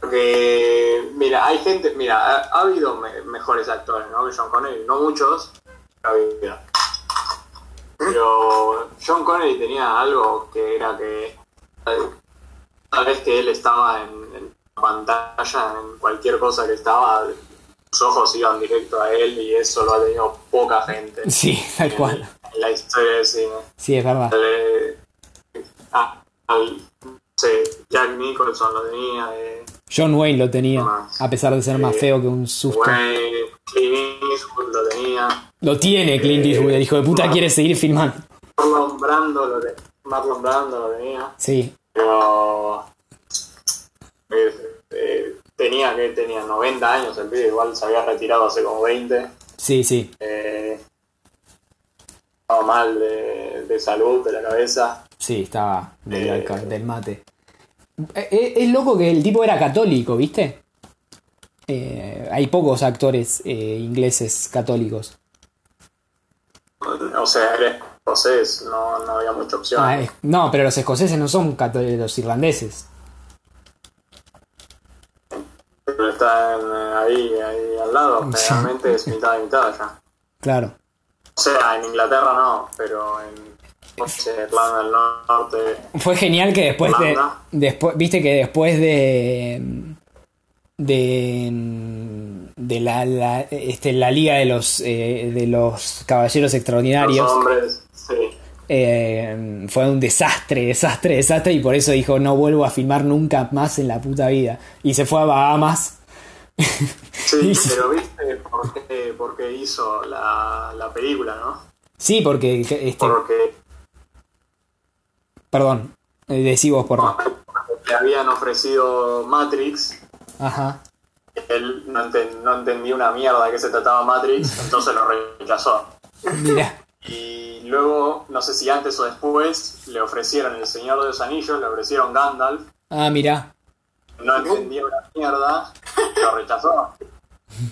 [SPEAKER 2] Porque, mira, hay gente, mira, ha, ha habido me- mejores actores, ¿no? Que John Connery, no muchos, pero ha habido. Pero John Connery tenía algo que era que cada vez que él estaba en, en pantalla, en cualquier cosa que estaba, sus ojos iban directo a él y eso lo ha tenido poca gente
[SPEAKER 1] Sí, tal
[SPEAKER 2] en,
[SPEAKER 1] cual.
[SPEAKER 2] en la historia del cine.
[SPEAKER 1] Sí, es verdad.
[SPEAKER 2] Eh, ah, al- sé, Jack Nicholson lo tenía, eh,
[SPEAKER 1] John Wayne lo tenía,
[SPEAKER 2] Más.
[SPEAKER 1] a pesar de ser más
[SPEAKER 2] Sí.
[SPEAKER 1] feo que un susto.
[SPEAKER 2] Wayne, Clint Eastwood lo tenía,
[SPEAKER 1] Lo tiene Clint Eastwood, el hijo de puta quiere seguir filmando.
[SPEAKER 2] Marlon Brando lo, Marlon Brando lo tenía,
[SPEAKER 1] Sí,
[SPEAKER 2] pero eh, tenía que tenía 90 años el pibe, igual se había retirado hace como 20,
[SPEAKER 1] sí, sí.
[SPEAKER 2] eh, estaba mal de, de salud, de la cabeza.
[SPEAKER 1] Sí, estaba del,
[SPEAKER 2] Eh.
[SPEAKER 1] del mate. Eh, Es, loco que el tipo era católico, ¿viste? Hay pocos actores ingleses católicos.
[SPEAKER 2] O sea, escocés, no, no había mucha opción.
[SPEAKER 1] Ah, es- no, pero los escoceses no son católicos, los irlandeses.
[SPEAKER 2] Pero están eh, ahí, ahí al lado,
[SPEAKER 1] Sí.
[SPEAKER 2] generalmente es mitad y mitad ya.
[SPEAKER 1] Claro.
[SPEAKER 2] O sea, en Inglaterra no, pero en Irlanda del Norte.
[SPEAKER 1] Fue genial que después de. Después, Viste que después de. De. De la, la- este, la Liga de los, eh, de los Caballeros
[SPEAKER 2] Los
[SPEAKER 1] Extraordinarios.
[SPEAKER 2] hombres, sí.
[SPEAKER 1] eh, fue un desastre, desastre, desastre. Y por eso dijo: No vuelvo a filmar nunca más en la puta vida. Y se fue a Bahamas.
[SPEAKER 2] Sí, pero viste por qué, por qué hizo la, la película, ¿no?
[SPEAKER 1] Sí, porque. Este,
[SPEAKER 2] Porque
[SPEAKER 1] perdón, eh, decí vos por.
[SPEAKER 2] le habían ofrecido Matrix.
[SPEAKER 1] Ajá.
[SPEAKER 2] Él no, enten- no entendía una mierda de qué se trataba Matrix, entonces lo rechazó.
[SPEAKER 1] Mira.
[SPEAKER 2] Y luego, no sé si antes o después, le ofrecieron El Señor de los Anillos, le ofrecieron Gandalf,
[SPEAKER 1] Ah, mira.
[SPEAKER 2] no entendía una mierda, lo rechazó.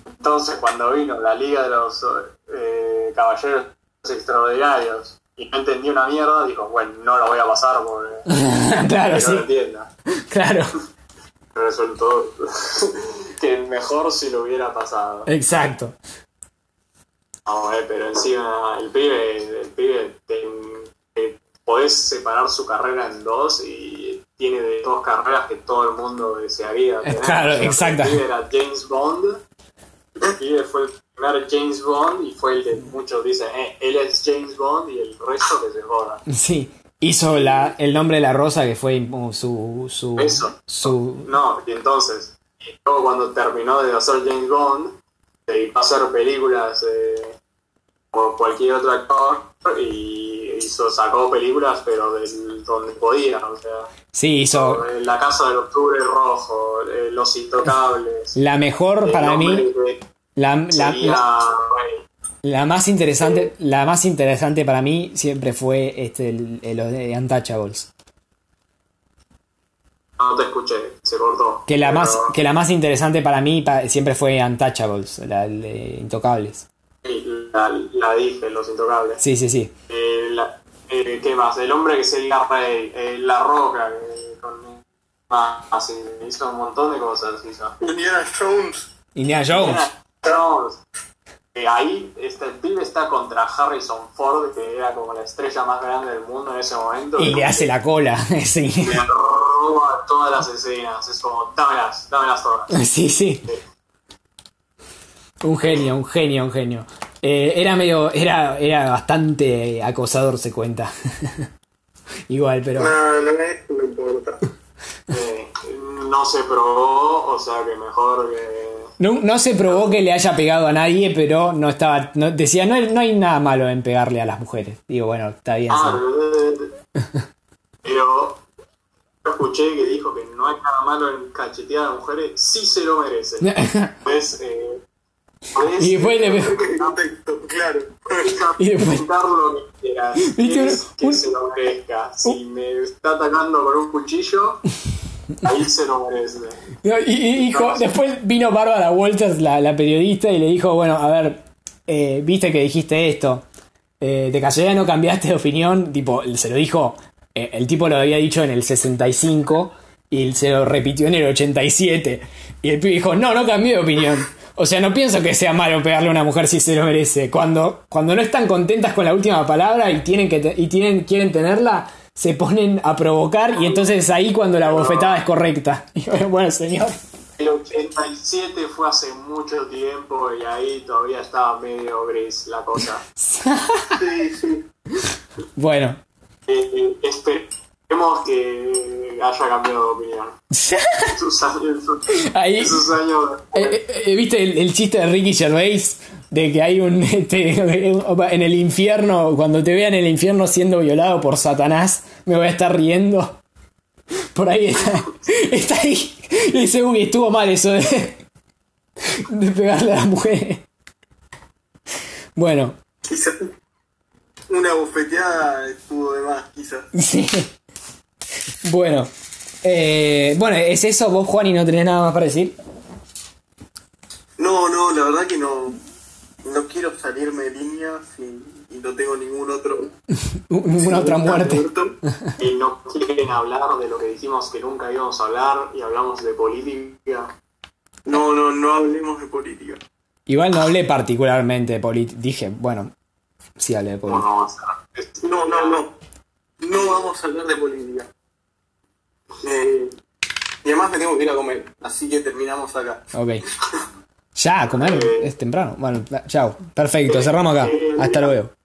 [SPEAKER 2] Entonces, cuando vino la Liga de los eh, Caballeros Extraordinarios y no entendía una mierda, dijo, bueno, no lo voy a pasar porque
[SPEAKER 1] claro,
[SPEAKER 2] que no
[SPEAKER 1] sí.
[SPEAKER 2] lo entienda.
[SPEAKER 1] Claro.
[SPEAKER 2] Resultó que mejor si lo hubiera pasado.
[SPEAKER 1] Exacto.
[SPEAKER 2] Pero encima el pibe, el pibe te, te- podés separar su carrera en dos y tiene de dos carreras que todo el mundo desearía. tener.
[SPEAKER 1] Claro, exacto.
[SPEAKER 2] El pibe era James Bond. El pibe fue el primer James Bond y fue el que muchos dicen, eh, él es James Bond y el resto que se joda.
[SPEAKER 1] Sí. Hizo la, el nombre de la rosa que fue su. su.
[SPEAKER 2] Eso.
[SPEAKER 1] su.
[SPEAKER 2] No, y entonces, y luego cuando terminó de hacer James Bond, a hacer películas eh, como cualquier otro actor y hizo, sacó películas, pero donde podía, o sea,
[SPEAKER 1] Sí, hizo.
[SPEAKER 2] La Casa del Octubre Rojo, eh, Los Intocables.
[SPEAKER 1] La mejor para mí. La, la, más interesante. La más interesante para mí siempre fue este los de Untouchables.
[SPEAKER 2] no te escuché, se cortó.
[SPEAKER 1] Que la
[SPEAKER 2] Pero,
[SPEAKER 1] más, que la más interesante para mí pa- siempre fue Untouchables, la de Intocables.
[SPEAKER 2] Sí, la, la dije, Los Intocables.
[SPEAKER 1] Sí, sí, sí.
[SPEAKER 2] Eh, la- eh, ¿Qué más? El hombre que sería rey, eh, La Roca, eh, con, ah, así, hizo un montón de cosas. Hizo.
[SPEAKER 3] Indiana Jones.
[SPEAKER 1] Indiana Jones.
[SPEAKER 2] Indiana Jones. Eh, ahí este, el pibe está contra Harrison Ford, que era como la estrella más grande del mundo en ese momento.
[SPEAKER 1] Y le hace la cola. Sí.
[SPEAKER 2] Le roba todas las escenas. Es como, dámelas, dámelas todas.
[SPEAKER 1] Sí, sí. Un genio, un genio, un genio. Eh, era medio, era, era bastante acosador, se cuenta. Igual, pero.
[SPEAKER 3] No, no no importa.
[SPEAKER 2] Eh, no se probó, o sea que mejor que.
[SPEAKER 1] No, no se probó que le haya pegado a nadie, pero no estaba. No, decía, no, hay- no hay nada malo en pegarle a las mujeres. Digo, bueno, está bien.
[SPEAKER 2] Ah, Pero yo escuché que dijo que no hay nada malo en cachetear a mujeres, sí se lo merece. Pues, eh, podés-
[SPEAKER 1] Y después le-
[SPEAKER 3] Contexto, claro.
[SPEAKER 2] Deja
[SPEAKER 1] Y después-
[SPEAKER 2] lo que quieras.
[SPEAKER 1] ¿Viste?
[SPEAKER 2] Es que
[SPEAKER 1] Un-
[SPEAKER 2] se lo merezca. Si me está atacando con un cuchillo, ahí se lo merece.
[SPEAKER 1] No, Y, y dijo, después vino Bárbara Walters, la, la periodista, y le dijo, bueno, a ver, eh, viste que dijiste esto, eh, de casualidad no cambiaste de opinión, tipo, se lo dijo, eh, el tipo lo había dicho en el 65 y se lo repitió en el 87. Y el pibe dijo, no, no cambié de opinión. O sea, no pienso que sea malo pegarle a una mujer si se lo merece. Cuando, cuando no están contentas con la última palabra y tienen que te- y tienen, quieren tenerla, se ponen a provocar y entonces ahí cuando la bofetada es correcta. Y bueno, bueno, señor.
[SPEAKER 2] El 87 fue hace mucho tiempo y ahí todavía estaba medio gris la cosa.
[SPEAKER 3] Sí, sí.
[SPEAKER 1] Bueno.
[SPEAKER 2] Eh, esperemos que haya cambiado de opinión. Sus años,
[SPEAKER 1] Ahí,
[SPEAKER 2] sus años
[SPEAKER 1] eh, eh, ¿viste el, el chiste de Ricky Gervais? De que hay un... este, en el infierno, cuando te vean en el infierno siendo violado por Satanás, me voy a estar riendo. Por ahí está, está ahí. Y dice, uy, estuvo mal eso de, de pegarle a la mujer. Bueno,
[SPEAKER 3] Quizás una bofeteada estuvo de más, quizás.
[SPEAKER 1] sí. Bueno. Eh, bueno, ¿es eso vos, Juan, y no tenés nada más para decir?
[SPEAKER 3] No, no, la verdad que no. No quiero salirme de líneas y, y no tengo ningún otro.
[SPEAKER 1] Ninguna otra muerte.
[SPEAKER 2] y no quieren hablar de lo que dijimos que nunca íbamos a hablar y hablamos de política.
[SPEAKER 3] No, no, no hablemos de política.
[SPEAKER 1] Igual no hablé particularmente de política. Dije, bueno, sí hablé de
[SPEAKER 2] ¿Cómo
[SPEAKER 1] política.
[SPEAKER 3] No, no, no. No vamos a hablar de política. Eh, y además me tengo que ir a comer, así que terminamos acá.
[SPEAKER 1] Ok. Ya, a comer es temprano. Bueno, chao. Perfecto, cerramos acá. Hasta luego.